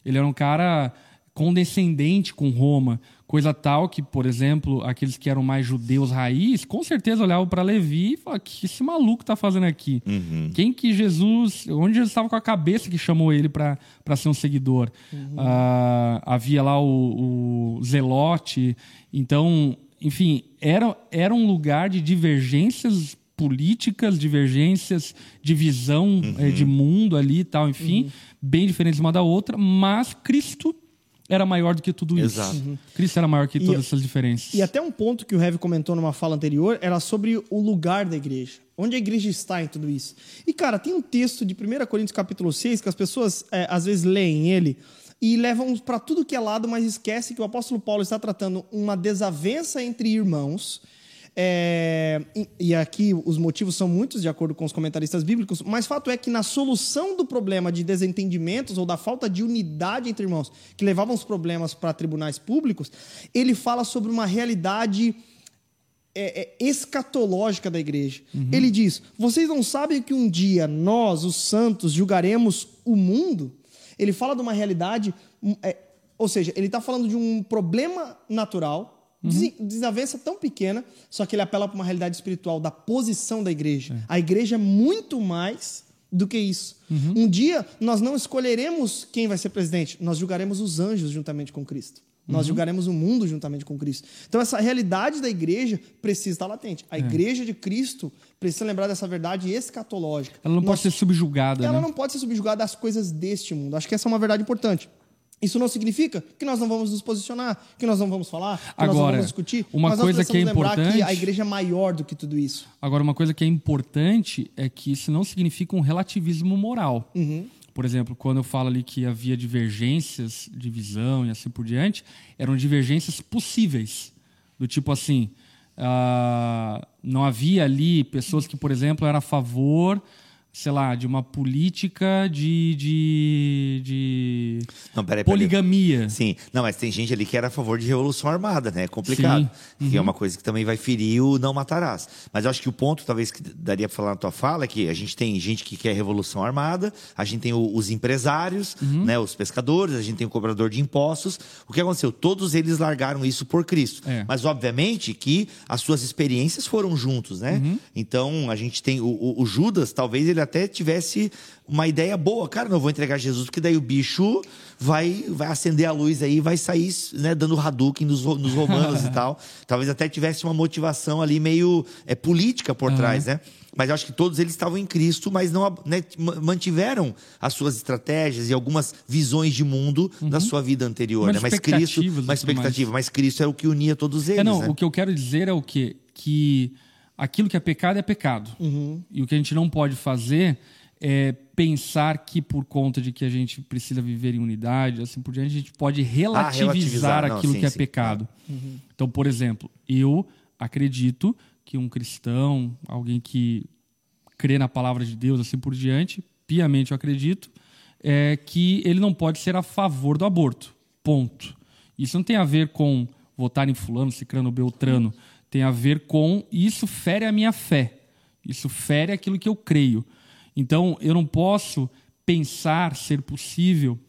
Ele era um cara condescendente com Roma, coisa tal que, por exemplo, aqueles que eram mais judeus raiz, com certeza olhavam para Levi e falavam: "O que esse maluco tá fazendo aqui? Quem que Jesus, onde Jesus estava com a cabeça que chamou ele para ser um seguidor? Ah, havia lá o, o Zelote, então, enfim, era, era um lugar de divergências políticas, divergências de visão eh, de mundo ali e tal, enfim, bem diferentes uma da outra, mas Cristo era maior do que tudo isso. Exato. Uhum. Cristo era maior que E- todas essas diferenças. E até um ponto que o Heavy comentou numa fala anterior era sobre o lugar da igreja. Onde a igreja está em tudo isso. E, cara, tem um texto de 1 Coríntios capítulo 6 que as pessoas é, às vezes leem ele e levam para tudo que é lado, mas esquece que o apóstolo Paulo está tratando uma desavença entre irmãos. É, e- e aqui os motivos são muitos, de acordo com os comentaristas bíblicos, mas fato é que na solução do problema de desentendimentos ou da falta de unidade entre irmãos, que levavam os problemas para tribunais públicos, ele fala sobre uma realidade é, é, escatológica da igreja. Ele diz: Vocês não sabem que um dia nós, os santos, julgaremos o mundo? Ele fala de uma realidade, hum, é, ou seja, ele está falando de um problema natural, desi- desavença tão pequena, só que ele apela para uma realidade espiritual da posição da igreja. A igreja é muito mais do que isso. Um dia nós não escolheremos quem vai ser presidente, nós julgaremos os anjos juntamente com Cristo. Nós julgaremos o mundo juntamente com Cristo. Então, essa realidade da igreja precisa estar latente. A igreja de Cristo precisa lembrar dessa verdade escatológica. Ela não Nós- pode ser subjugada, ela né? não pode ser subjugada às coisas deste mundo. Acho que essa é uma verdade importante. Isso não significa que nós não vamos nos posicionar, que nós não vamos falar, que nós não Agora, vamos discutir. uma mas nós coisa que é lembrar que importante- a igreja é maior do que tudo isso. Agora, uma coisa que é importante é que isso não significa um relativismo moral. Uhum. Por exemplo, quando eu falo ali que havia divergências de visão e assim por diante, eram divergências possíveis. Do tipo assim, ah, não havia ali pessoas que, por exemplo, eram a favor sei lá, de uma política de, de, de Não, peraí, peraí. poligamia. Sim, não, mas tem gente ali que era a favor de revolução armada, né? É complicado. Sim. Que é uma coisa que também vai ferir o não matarás. Mas eu acho que o ponto, talvez, que daria para falar na tua fala é que a gente tem gente que quer revolução armada, a gente tem o- os empresários, né? Os pescadores, a gente tem o cobrador de impostos. O que aconteceu? Todos eles largaram isso por Cristo. É. Mas, obviamente, que as suas experiências foram juntos, né? Uhum. Então, a gente tem o, o- o Judas, talvez ele até tivesse uma ideia boa. Cara, não vou entregar Jesus, porque daí o bicho vai, vai acender a luz aí, vai sair né, dando Hadouken nos, nos romanos e tal. Talvez até tivesse uma motivação ali meio é, política por trás, né? Mas eu acho que todos eles estavam em Cristo, mas não né, ma- mantiveram as suas estratégias e algumas visões de mundo na sua vida anterior. Umas Né? Mas Cristo, uma mais. expectativa, mas Cristo era o que unia todos eles. É, não, né? o que eu quero dizer é o quê? Que aquilo que é pecado é pecado. E o que a gente não pode fazer é pensar que por conta de que a gente precisa viver em unidade, assim por diante, a gente pode relativizar, relativizar, não, aquilo sim, que é sim. pecado. Então, por exemplo, eu acredito que um cristão, alguém que crê na palavra de Deus, assim por diante, piamente eu acredito, é que ele não pode ser a favor do aborto. Ponto. Isso não tem a ver com votar em fulano, cicrano, beltrano. Tem a ver com isso fere a minha fé. Isso fere aquilo que eu creio. Então, eu não posso pensar ser possível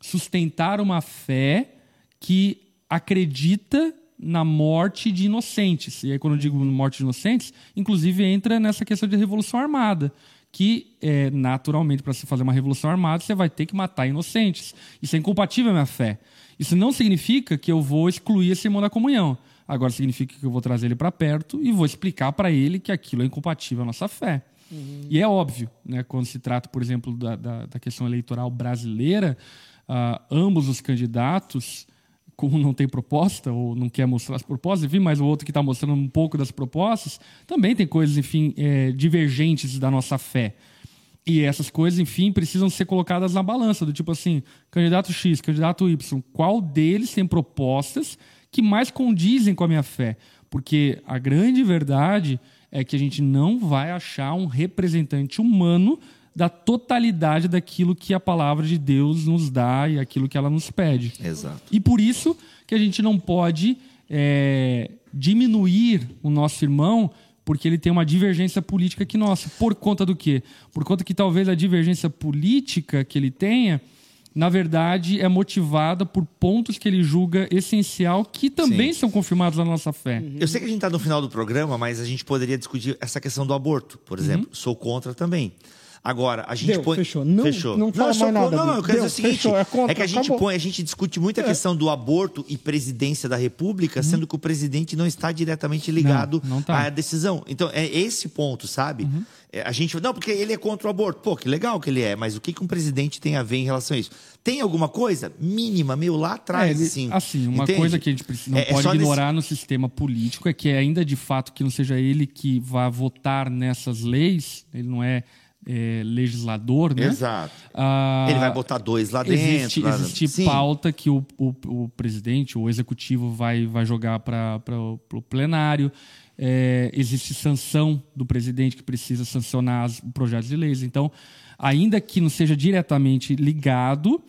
sustentar uma fé que acredita na morte de inocentes. E aí, quando eu digo morte de inocentes, inclusive entra nessa questão de revolução armada. Que, é, naturalmente, para se fazer uma revolução armada, você vai ter que matar inocentes. Isso é incompatível à minha fé. Isso não significa que eu vou excluir esse irmão da comunhão. Agora significa que eu vou trazer ele para perto e vou explicar para ele que aquilo é incompatível à nossa fé. E é óbvio, né, quando se trata, por exemplo, da, da, da questão eleitoral brasileira, ah, ambos os candidatos, como não tem proposta ou não quer mostrar as propostas, enfim, mas o outro que está mostrando um pouco das propostas, também tem coisas, enfim, eh, divergentes da nossa fé. E essas coisas, enfim, precisam ser colocadas na balança, do tipo assim, candidato X, candidato Y, qual deles tem propostas que mais condizem com a minha fé? Porque a grande verdade é que a gente não vai achar um representante humano da totalidade daquilo que a palavra de Deus nos dá e aquilo que ela nos pede. Exato. E por isso que a gente não pode é, diminuir o nosso irmão porque ele tem uma divergência política que nossa. Por conta do quê? Por conta que talvez a divergência política que ele tenha, na verdade, é motivada por pontos que ele julga essencial que também Sim. são confirmados na nossa fé. Eu sei que a gente está no final do programa, mas a gente poderia discutir essa questão do aborto, por exemplo. Sou contra também. Agora, a gente Deu, põe. fechou. Não- não fala eu sou mais nada, Não, não, eu quero Deu, dizer o seguinte: fechou, é contra, que a gente acabou. põe, a gente discute muito a questão do aborto e presidência da República, sendo que o presidente não está diretamente ligado Não, não tá. à decisão. Então, é esse ponto, sabe? É, A gente. Não, porque ele é contra o aborto. Pô, que legal que ele é, mas o que, que um presidente tem a ver em relação a isso? Tem alguma coisa mínima, meu, lá atrás, É, assim. assim, uma Entende? coisa que a gente não É- é pode nesse- ignorar no sistema político é que ainda de fato que não seja ele que vá votar nessas leis, ele não é, é, legislador, né? Exato. Ah, Ele vai botar dois lá dentro. Existe, lá- existe Sim. pauta que o, o, o presidente, o executivo vai, vai jogar para o plenário. É, existe sanção do presidente que precisa sancionar os projetos de leis. Então, ainda que não seja diretamente ligado,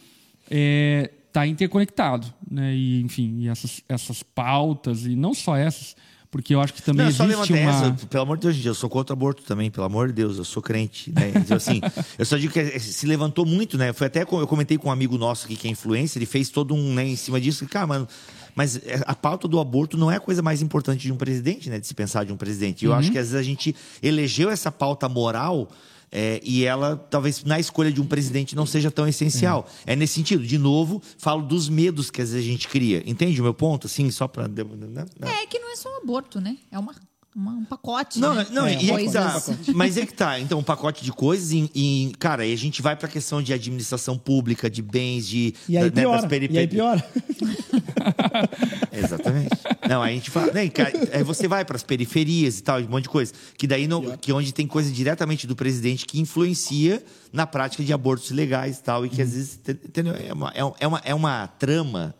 está interconectado. Né? E, enfim, e essas, essas pautas, e não só essas, porque eu acho que também Não, só existe levantei uma... essa, pelo amor de Deus, eu sou contra aborto também, pelo amor de Deus, eu sou crente. Né? Então, assim, eu só digo que se levantou muito, né? Foi até, eu comentei com um amigo nosso aqui que é influencer, ele fez todo um, né, em cima disso, cara, mano, mas é, a pauta do aborto não é a coisa mais importante de um presidente, né? De se pensar de um presidente. Eu Uhum. acho que às vezes a gente elegeu essa pauta moral é, e ela, talvez, na escolha de um presidente, não seja tão essencial. É nesse sentido. De novo, falo dos medos que às vezes a gente cria. Entende o meu ponto? Assim, só para. É que não é só um aborto, né? É uma, uma- um pacote. Não, né? não, É, e é que tá. Mas é que tá. Então, um pacote de coisas e, e, cara, aí a gente vai pra questão de administração pública, de bens, de. E aí da- né, piora. das peripe- E aí piora. Exatamente. Não, aí a gente fala. Né, cara, aí você vai pras periferias e tal, um monte de coisa. Que daí não, que onde tem coisa diretamente do presidente que influencia na prática de abortos ilegais e tal. E que às vezes. Entendeu? É uma, é uma, é uma trama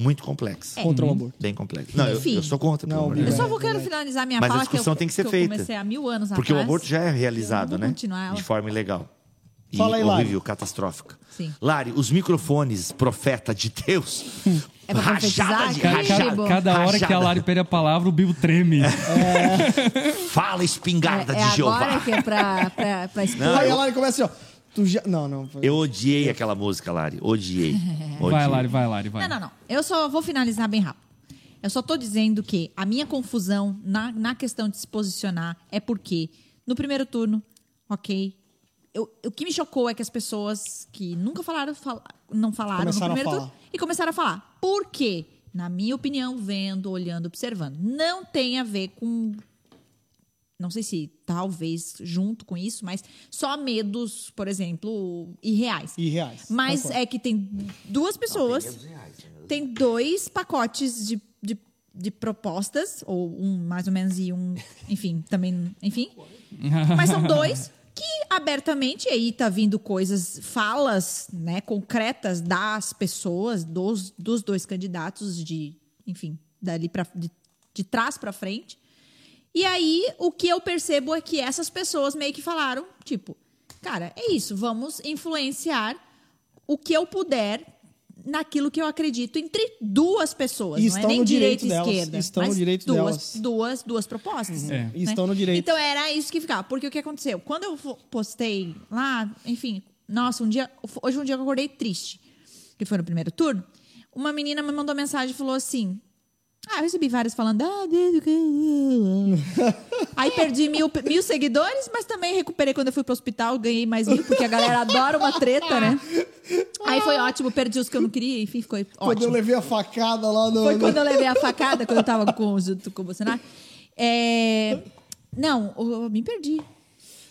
muito complexa. Contra o aborto. Bem complexa. Não, eu, Enfim. eu sou contra, Não, amor de Eu só vou quero finalizar minha Mas a fala que discussão eu, tem que ser eu feita. comecei há mil anos Porque o atrás. aborto já é realizado, né? De forma ilegal. E Fala aí, Lari. horrível, catastrófica. Sim. Lari, os microfones profeta de Deus. É pra rajada de rajada. bom. cada hora que a Rajada. Lari pede a palavra, o Bibo treme. Fala, espingarda É, de é Jeová. agora que é pra, pra, pra. Não, Aí eu- a Lari começa assim, ó. Tu já... Não, não. foi- Eu odiei aquela música, Lari. Odiei. Vai, Odiei. Lari, vai, Lari, vai. Não, não, não. Eu só vou finalizar bem rápido. Eu só tô dizendo que a minha confusão na, na questão de se posicionar é porque no primeiro turno, ok. eu- o que me chocou é que as pessoas que nunca falaram, fal- não falaram Começaram no primeiro turno e começaram a falar. Por quê? Na minha opinião, vendo, olhando, observando. Não tem a ver com não sei se talvez junto com isso, mas só medos, por exemplo, irreais. Irreais, Mas concordo. é que tem duas pessoas, tem dois pacotes de, de, de propostas, ou um mais ou menos e um, enfim, também, enfim. Mas são dois que abertamente aí tá vindo coisas, falas, né, concretas das pessoas, dos, dos dois candidatos de, enfim, dali para de, de trás para frente. E aí, o que eu percebo é que essas pessoas meio que falaram, tipo, cara, é isso, vamos influenciar o que eu puder naquilo que eu acredito entre duas pessoas, E não é nem direita direito e esquerda, estão no direito duas, delas. duas, duas propostas. É. né? Estão no direito. Então era isso que ficava, porque o que aconteceu? Quando eu postei lá, enfim, nossa, um dia, hoje um dia eu acordei triste, que foi no primeiro turno, uma menina me mandou mensagem e falou assim: ah, eu recebi vários falando. Ah. Aí perdi mil, mil seguidores, mas também recuperei quando eu fui pro hospital, ganhei mais mil, porque a galera adora uma treta, né? Aí foi ótimo, perdi os que eu não queria, enfim, ficou Quando eu ótimo. levei a facada lá no... Foi quando eu levei a facada, quando eu tava com, junto com o Bolsonaro. É... Não, eu me perdi. Eu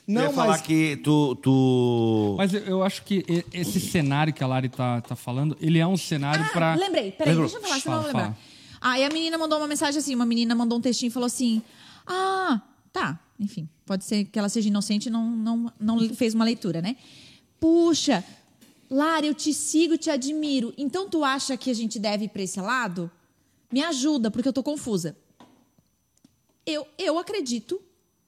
Não, ia falar mas... que tu. tu... Mas eu, eu acho que esse cenário que a Lari tá, tá falando, ele é um cenário Ah, pra. lembrei, peraí, Lembrou? deixa eu falar, senão eu vou lembrar. fala. Aí a menina mandou uma mensagem assim, uma menina mandou um textinho e falou assim: Ah, tá, enfim, pode ser que ela seja inocente e não, não, não fez uma leitura, né? Puxa, Lara, eu te sigo, te admiro. Então tu acha que a gente deve ir pra esse lado? Me ajuda, porque eu tô confusa. Eu, eu acredito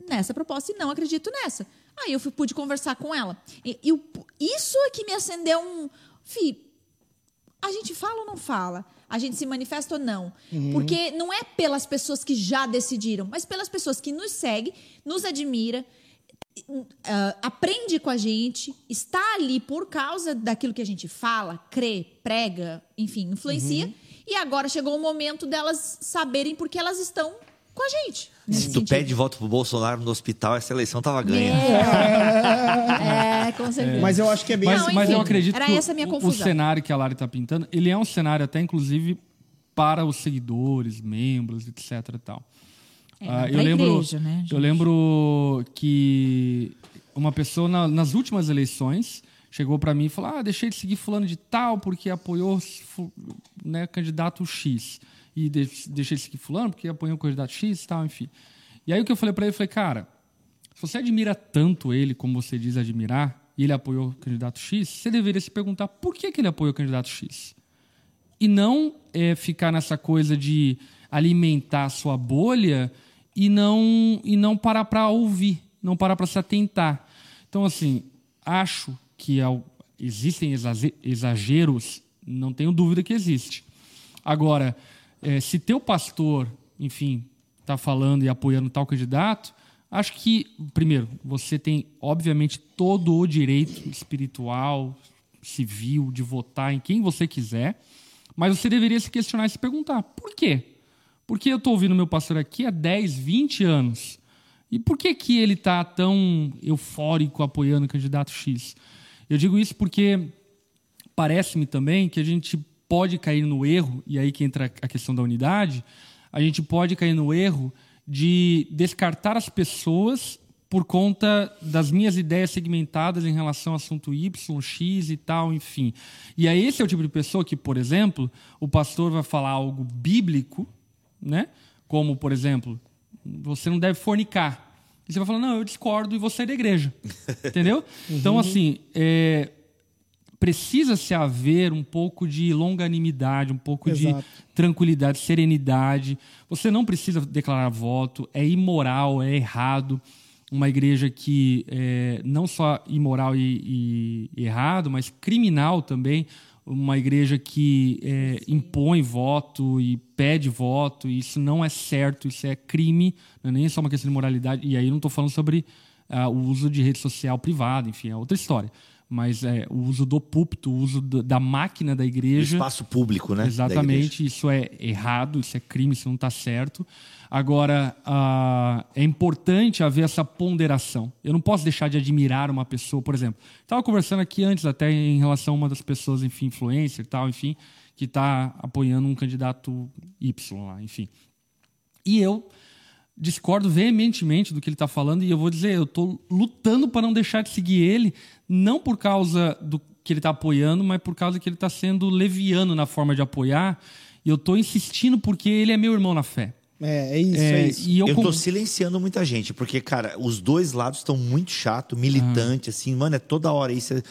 nessa proposta e não acredito nessa. Aí eu fui, pude conversar com ela. E, e o- isso é que me acendeu um. Fih, a gente fala ou não fala? A gente se manifesta ou não? Porque não é pelas pessoas que já decidiram, mas pelas pessoas que nos seguem, nos admira, ah, aprende com a gente, está ali por causa daquilo que a gente fala, crê, prega, enfim, influencia. E agora chegou o momento delas saberem porque elas estão com a gente. Se tu sentido. pede de volta pro Bolsonaro no hospital, essa eleição tava ganha. É, é, com certeza. Mas eu acho que é bem Mas, Não, assim. mas eu acredito era que o- essa a minha o, o confusão. cenário que a Lari tá pintando, ele é um cenário até, inclusive, para os seguidores, membros, etc e tal. É, Ah, eu lembro, igreja, né, eu lembro que uma pessoa na- nas últimas eleições chegou para mim e falou: "Ah, deixei de seguir fulano de tal porque apoiou né, candidato X e de- deixei de seguir fulano porque apoiou o candidato X e tal, enfim". E aí o que eu falei para ele, eu falei: "Cara, se você admira tanto ele como você diz admirar, e ele apoiou o candidato X, você deveria se perguntar por que, que ele apoiou o candidato X. E não é, ficar nessa coisa de alimentar a sua bolha e não, e não parar para ouvir, não parar para se atentar. Então, assim, acho que ao- existem exaze- exageros, não tenho dúvida que existe. Agora, eh, se teu pastor, enfim, está falando e apoiando tal candidato, acho que, primeiro, você tem, obviamente, todo o direito espiritual, civil, de votar em quem você quiser, mas você deveria se questionar e se perguntar: por quê? Porque eu estou ouvindo meu pastor aqui há 10, 20 anos. E por que, que ele está tão eufórico apoiando o candidato X? Eu digo isso porque parece-me também que a gente pode cair no erro, e aí que entra a questão da unidade, a gente pode cair no erro de descartar as pessoas por conta das minhas ideias segmentadas em relação ao assunto Y, X e tal, enfim. E aí esse é o tipo de pessoa que, por exemplo, o pastor vai falar algo bíblico, né? Como, por exemplo, você não deve fornicar. E você vai falar, não, eu discordo e vou sair da igreja. Entendeu? Então, assim, é, precisa se haver um pouco de longanimidade, um pouco Exato. de tranquilidade, serenidade. Você não precisa declarar voto, é imoral, é errado. Uma igreja que é não só imoral e, e errado, mas criminal também. Uma igreja que é, impõe voto e pede voto, e isso não é certo, isso é crime, não é nem só uma questão de moralidade. E aí não estou falando sobre ah, o uso de rede social privada, enfim, é outra história. Mas é, o uso do púlpito, o uso da máquina da O igreja. espaço público, né? Exatamente, isso é errado, isso é crime, isso não está certo. Agora, ah, é importante haver essa ponderação. Eu não posso deixar de admirar uma pessoa, por exemplo. Estava conversando aqui antes, até em relação a uma das pessoas, enfim, influencer e tal, enfim, que está apoiando um candidato Y lá, enfim. E eu discordo veementemente do que ele está falando e eu vou dizer, eu estou lutando para não deixar de seguir ele, não por causa do que ele está apoiando, mas por causa que ele está sendo leviano na forma de apoiar. E eu estou insistindo porque ele é meu irmão na fé. É, é isso, é, É, isso. E eu, Eu tô silenciando muita gente, porque, cara, os dois lados estão muito chato, militante, assim, mano, é toda hora isso. é-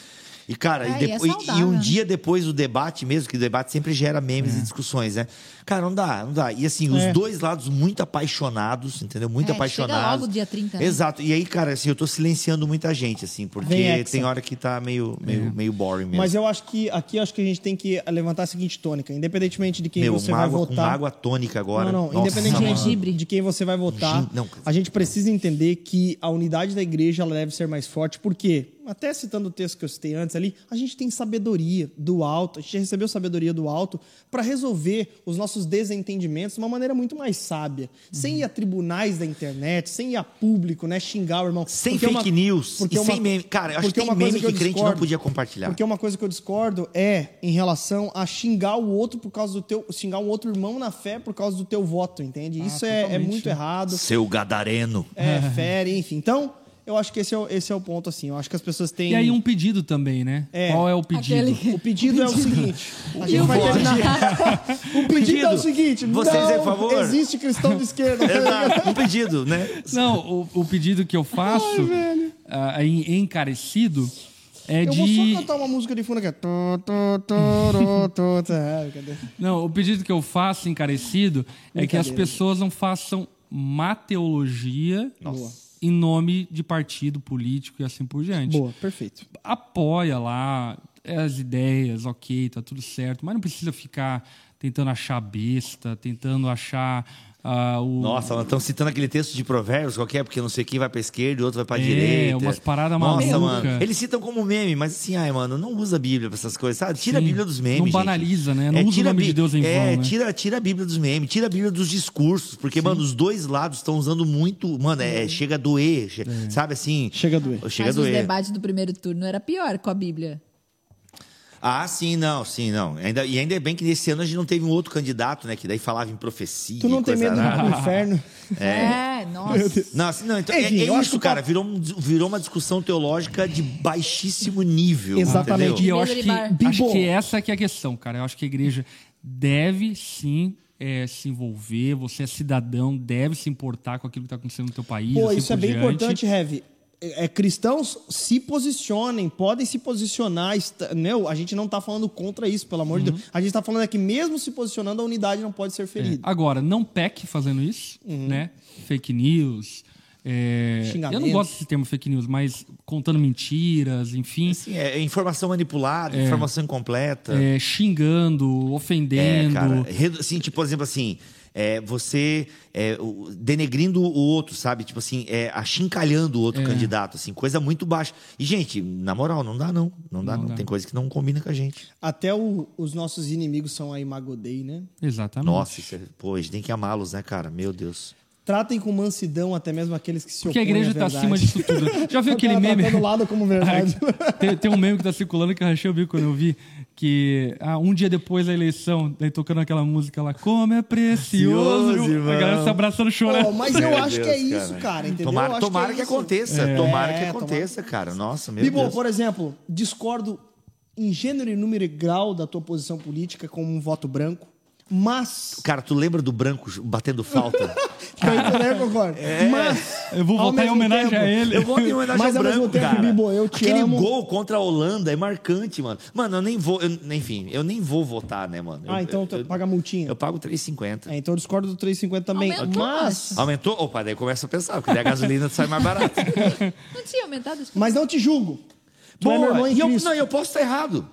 E, cara, É, e, e é e- um né? dia depois do debate mesmo, que o debate sempre gera memes É. e discussões, né? Cara, não dá, não dá. E assim, os É. dois lados muito apaixonados, entendeu? Muito É, apaixonados. chega logo dia 30, né? Exato. E aí, cara, assim, eu tô silenciando muita gente, assim, porque tem hora que tá meio, meio, É. meio boring mesmo. Mas eu acho que aqui acho que a gente tem que levantar a seguinte tônica, independentemente de quem Meu, você uma vai com votar. água tônica agora. Não, não, Nossa, mano. De quem você vai votar, não. a gente precisa entender que a unidade da igreja ela deve ser mais forte, porque, até citando o texto que eu citei antes ali, a gente tem sabedoria do alto, a gente recebeu sabedoria do alto para resolver os nossos desentendimentos de uma maneira muito mais sábia, sem ir a tribunais da internet, sem ir a público, né, xingar o irmão. Sem Porque fake uma- news porque e uma- sem meme. Cara, eu acho que porque tem meme eu que crente não discordo- podia compartilhar. Porque uma coisa que eu discordo é em relação a xingar o outro por causa do teu. xingar um outro irmão na fé por causa do teu voto, entende? Isso é, é muito né? errado. Seu gadareno. É fere, enfim. Então, eu acho que esse é, o, esse é o ponto, assim. Eu acho que as pessoas têm. E aí um pedido também, né? É. Qual é o pedido? Aquele- O pedido é o seguinte. A gente o vai terminar. o pedido é o seguinte. Vocês, não por favor. Existe cristão de esquerda. Exato, um pedido, né? Não, o, o pedido que eu faço, ah, em- encarecido, é Eu de. vou só cantar uma música de fundo aqui. Não, o pedido que eu faço encarecido é que as pessoas não façam má teologia Boa. Em nome de partido político e assim por diante. Boa, perfeito. Apoia lá as ideias, ok, tá tudo certo, mas não precisa ficar tentando achar besta, tentando achar ah, o. Nossa, nós estamos citando aquele texto de provérbios, qualquer, porque não sei quem vai pra esquerda e o outro vai pra É, direita. umas paradas Nossa, maluca. mano. Eles citam como meme, mas assim, ai, mano, não usa a Bíblia pra essas coisas, sabe? Tira a Sim. Bíblia dos memes, Não gente. banaliza, né? Não usa o tira a nome de Deus em É, vão, né? tira, tira a Bíblia dos memes, tira a Bíblia dos discursos, porque, mano, os dois lados estão usando muito, mano, é, chega a doer, che- sabe assim? Chega a doer. Chega Mas a os doer. debates do primeiro turno era pior com a Bíblia. Ah, sim, não, sim, não. Ainda, e ainda é bem que nesse ano a gente não teve um outro candidato, né? Que daí falava em profecia. Tu não e tem medo do inferno? É, nossa. Não, assim, não, então, é, Enfim, é eu acho isso, cara. Virou, virou uma discussão teológica de baixíssimo nível. Exatamente. E entendeu? eu Mesa acho de que, acho que essa que é a questão, cara. Eu acho que a igreja deve sim é, se envolver, você é cidadão, deve se importar com aquilo que está acontecendo no teu país. Pô, assim isso é bem diante. importante, Heavy. É, é, cristãos se posicionem, podem se posicionar. Está, não, a gente não está falando contra isso, pelo amor Uhum. de Deus. A gente está falando é que mesmo se posicionando, a unidade não pode ser É. ferida. Agora, não peque fazendo isso, né? Fake news. é, eu não gosto desse termo fake news, mas contando mentiras, enfim, Assim, é informação manipulada, informação incompleta. é, xingando, É, ofendendo. cara. Redu- Assim, tipo, por exemplo, assim, é, você é, denegrindo o outro, sabe? Tipo assim, é, achincalhando o É. outro candidato, assim, coisa muito baixa. E, gente, na moral, não dá, não. Não dá, Não não. dá. Tem coisa que não combina com a gente. Até o- os nossos inimigos são a Imagodei, né? Exatamente. Nossa, isso é, pô, a gente tem que amá-los, né, cara? Meu Deus. Tratem com mansidão até mesmo aqueles que se Porque a opõem igreja está acima disso tudo. Já viu aquele tá meme? todo lado como verdade. tem, tem um meme que tá circulando que eu rachei o bico quando eu vi. Que ah, um dia depois da eleição, daí tocando aquela música lá, como é precioso. Precioso, a galera se abraçando chorando. Pô, mas eu Meu acho que Deus, é isso, cara, entendeu? Eu Tomara, acho tomara é que, aconteça. É, Tomara que tomara. aconteça, cara. Nossa, meu Bibo, Deus. por exemplo, discordo em gênero e número e grau da tua posição política como um voto branco. Mas. Cara, tu lembra do branco batendo falta? Eu concordo. Mas. Eu vou votar em homenagem tempo- a ele. Eu vou em homenagem Mas ao ao branco, tempo, cara. Bibo, eu te Aquele amo. gol contra a Holanda é marcante, mano. Mano, eu nem vou... eu- enfim, eu nem vou votar, né, mano? Eu- Ah, então eu, tu eu, paga multinha. eu pago 3,50. É, então eu discordo do 350 também. Aumentou, mas. Aumentou? Opa, daí começa a pensar, porque daí a gasolina sai mais barata. Não tinha aumentado? Que- Mas não te julgo. Tu é meu Boa. irmão em E eu, Cristo. não, eu posso estar errado.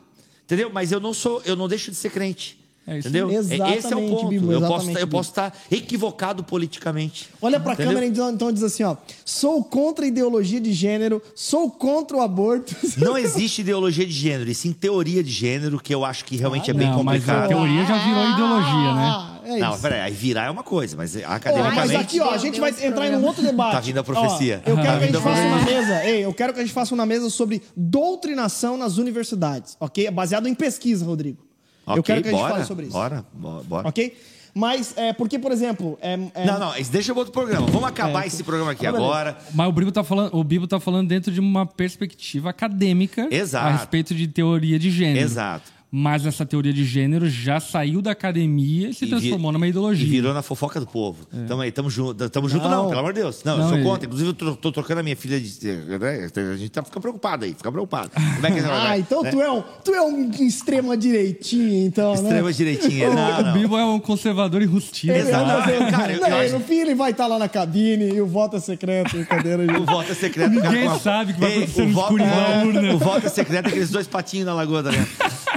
Entendeu? Mas eu não sou, eu não deixo de ser crente. É isso entendeu? aí. Esse é o Exatamente, ponto. Bibo, eu, posso, exatamente, estar- eu posso estar equivocado politicamente. Olha pra Entendeu? câmera então, então diz assim, ó. Sou contra a ideologia de gênero, sou contra o aborto. Não existe ideologia de gênero, e sim teoria de gênero, que eu acho que realmente é bem Não, mas a complicado. teoria já virou ideologia, né? Ah, é Não, peraí, aí virar é uma coisa, mas Ó, academicamente. mas aqui, ó, a gente vai entrar em um outro debate. Tá vindo a profecia. Ó, eu Tá quero que a gente a faça uma mesa. Ei, eu quero que a gente faça uma mesa sobre doutrinação nas universidades, ok? Baseado em pesquisa, Rodrigo. Eu Ok, quero que a gente bora, fale sobre isso. Bora, bora. Ok? Mas, é, porque, por exemplo. É, é- Não, não, deixa eu outro programa. Vamos acabar esse programa aqui agora. Mas o Bibo tá falando, o Bibo tá falando dentro de uma perspectiva acadêmica Exato. a respeito de teoria de gênero. Exato. Mas essa teoria de gênero já saiu da academia e se E transformou vi- numa E ideologia. virou na fofoca do povo. Tamo aí, tamo junto. Tamo junto, não, Não. pelo amor de Deus. Não, eu Não, sou e- contra. Inclusive, eu tô, tô trocando a minha filha de. né? A gente tá, fica preocupado aí, fica preocupado. Como é que Ah, então tu é um, tu é um extrema direitinho, então, né? Extrema direitinha. Não, O não. Bibo é um conservador. Ele vai Exato. fazer- Cara, eu- não, eu e no fim ele vai estar lá na cabine e o voto é secreto, brincadeira. O voto é secreto. Ninguém cara, sabe o que vai acontecer o no da é. O voto é secreto, aqueles dois patinhos na lagoa da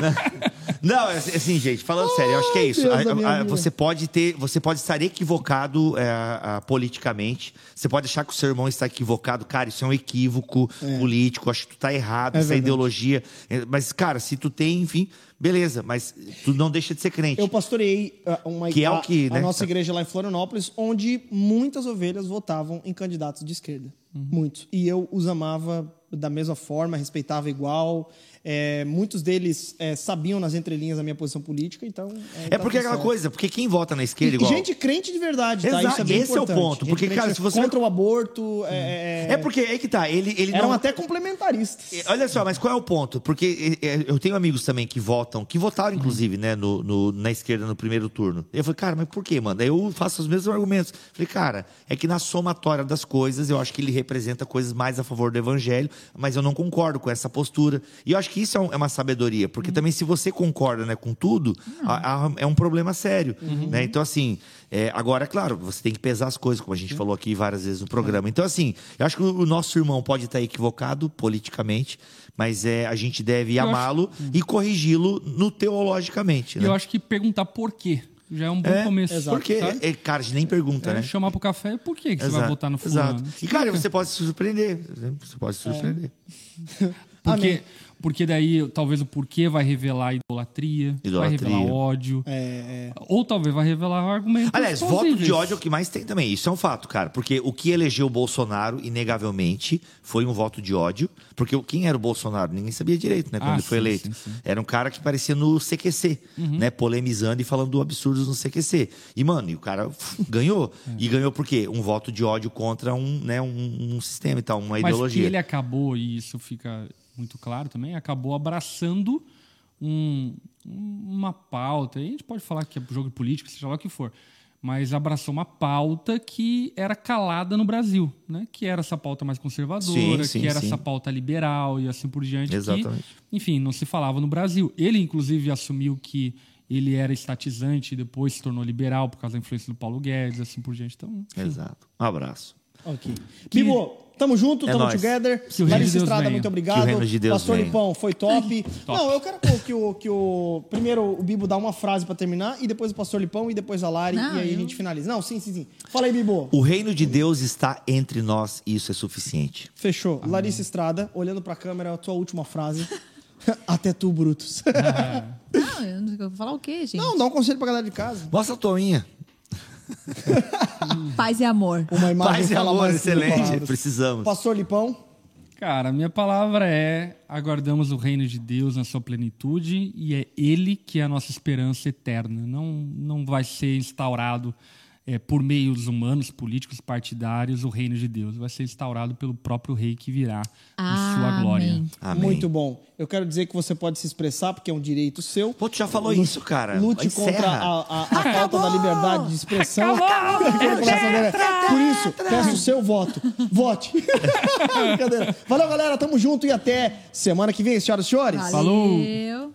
Não, é assim, gente, falando sério, eu acho que é isso. A- a- você pode ter, você pode estar equivocado é, a- politicamente. Você pode achar que o seu irmão está equivocado, cara. Isso é um equívoco político. Acho que tu tá errado. É essa verdade. ideologia. É, Mas, cara, se tu tem, enfim, beleza. Mas tu não deixa de ser crente. Eu pastorei uh, uma Que é o a- que, a, né? nossa igreja lá em Florianópolis, onde muitas ovelhas votavam em candidatos de esquerda. Uhum. Muitos. E eu os amava da mesma forma, respeitava igual. É, muitos deles é, sabiam nas entrelinhas a minha posição política, então. É tá porque tudo aquela coisa, porque quem vota na esquerda igual. gente crente de verdade, tá? Exato, Isso é esse é o importante. ponto, Gente porque, cara, se você- Contra o aborto. É, É porque é que tá, ele, ele eram não. até complementaristas. É, Olha só, mas qual é o ponto? Porque é, é, eu tenho amigos também que votam, que votaram, inclusive, né, no, no- na esquerda no primeiro turno. Eu falei, cara, mas por quê, mano? Eu faço os mesmos argumentos. Falei, cara, é que na somatória das coisas, eu acho que ele representa coisas mais a favor do evangelho, mas eu não concordo com essa postura. E eu acho que isso é, um- é uma sabedoria, porque também se você concorda né, com tudo, a- a- é um problema sério. Né? Então, assim, é, agora, é claro, você tem que pesar as coisas, como a gente falou aqui várias vezes no programa. Então, assim, eu acho que o, o nosso irmão pode estar equivocado politicamente, mas é, a gente deve Eu acho- amá-lo e corrigi-lo no teologicamente. E Né? eu acho que perguntar por quê já é um bom É, começo. Porque, sabe? é, cara, a gente nem pergunta, É, né? chamar pro café, por que, que você vai Exato, votar no fulano? Exato. E, cara, você pode se surpreender. Você pode se surpreender. Porque, Amém. Porque daí talvez o porquê vai revelar idolatria, Idolatria. vai revelar ódio. É, Ou talvez vai revelar argumentos. Aliás, voto de ódio é o que mais tem também. Isso é um fato, cara. Porque o que elegeu o Bolsonaro, inegavelmente, foi um voto de ódio. Porque o- quem era o Bolsonaro? Ninguém sabia direito, né? Quando Ah, ele foi sim, eleito. sim, sim. Era um cara que parecia no CQC, Uhum. né? Polemizando e falando absurdos no CQC. E, mano, e o cara ganhou. É. E ganhou por quê? Um voto de ódio contra um, né, um, um sistema e tal, uma Mas que ideologia. ele acabou, e isso fica muito claro também, acabou abraçando um- uma pauta. A gente pode falar que é jogo político, seja lá o que for. Mas abraçou uma pauta que era calada no Brasil, né? Que era essa pauta mais conservadora, Sim, sim, que era sim. essa pauta liberal e assim por diante. que, Exatamente. enfim, não se falava no Brasil. Ele, inclusive, assumiu que ele era estatizante e depois se tornou liberal por causa da influência do Paulo Guedes, assim por diante. Então, enfim. Exato. Um abraço. Ok. Bibo, tamo junto, É tamo nóis. together. Que o reino de Larissa Deus Estrada, venha. muito Que o obrigado. reino de Deus Pastor venha. Lipão, foi top. Não, eu quero que o, que o. Primeiro o Bibo dá uma frase pra terminar, e depois o Pastor Lipão, e depois a Lari, Não, e aí a eu- gente finaliza. Não, sim, sim, sim. Fala aí, Bibo. O reino de Deus está entre nós e isso é suficiente. Fechou. Larissa Estrada, olhando pra câmera, a tua última frase. Até tu, Brutus. Não, eu não- eu vou falar o quê, gente? Não, dá um conselho pra galera de casa. Mostra a tua unha. Paz e amor. Uma imagem Paz e fala amor, mais que mil excelente. palavras. Precisamos. Pastor Lipão. Cara, a minha palavra é: aguardamos o reino de Deus na sua plenitude e é Ele que é a nossa esperança eterna. Não, não vai ser instaurado é, por meios humanos, políticos, partidários, o reino de Deus vai ser instaurado pelo próprio rei que virá em sua glória. Amém. Muito bom. Eu quero dizer que você pode se expressar, porque é um direito seu. Pô, tu já falou Lute- isso, cara. Lute Encerra. contra a, a- a falta da liberdade de expressão. Por isso, peço o seu voto. Vote. Valeu, galera. Tamo junto e até semana que vem, senhoras e senhores. Falou. Valeu.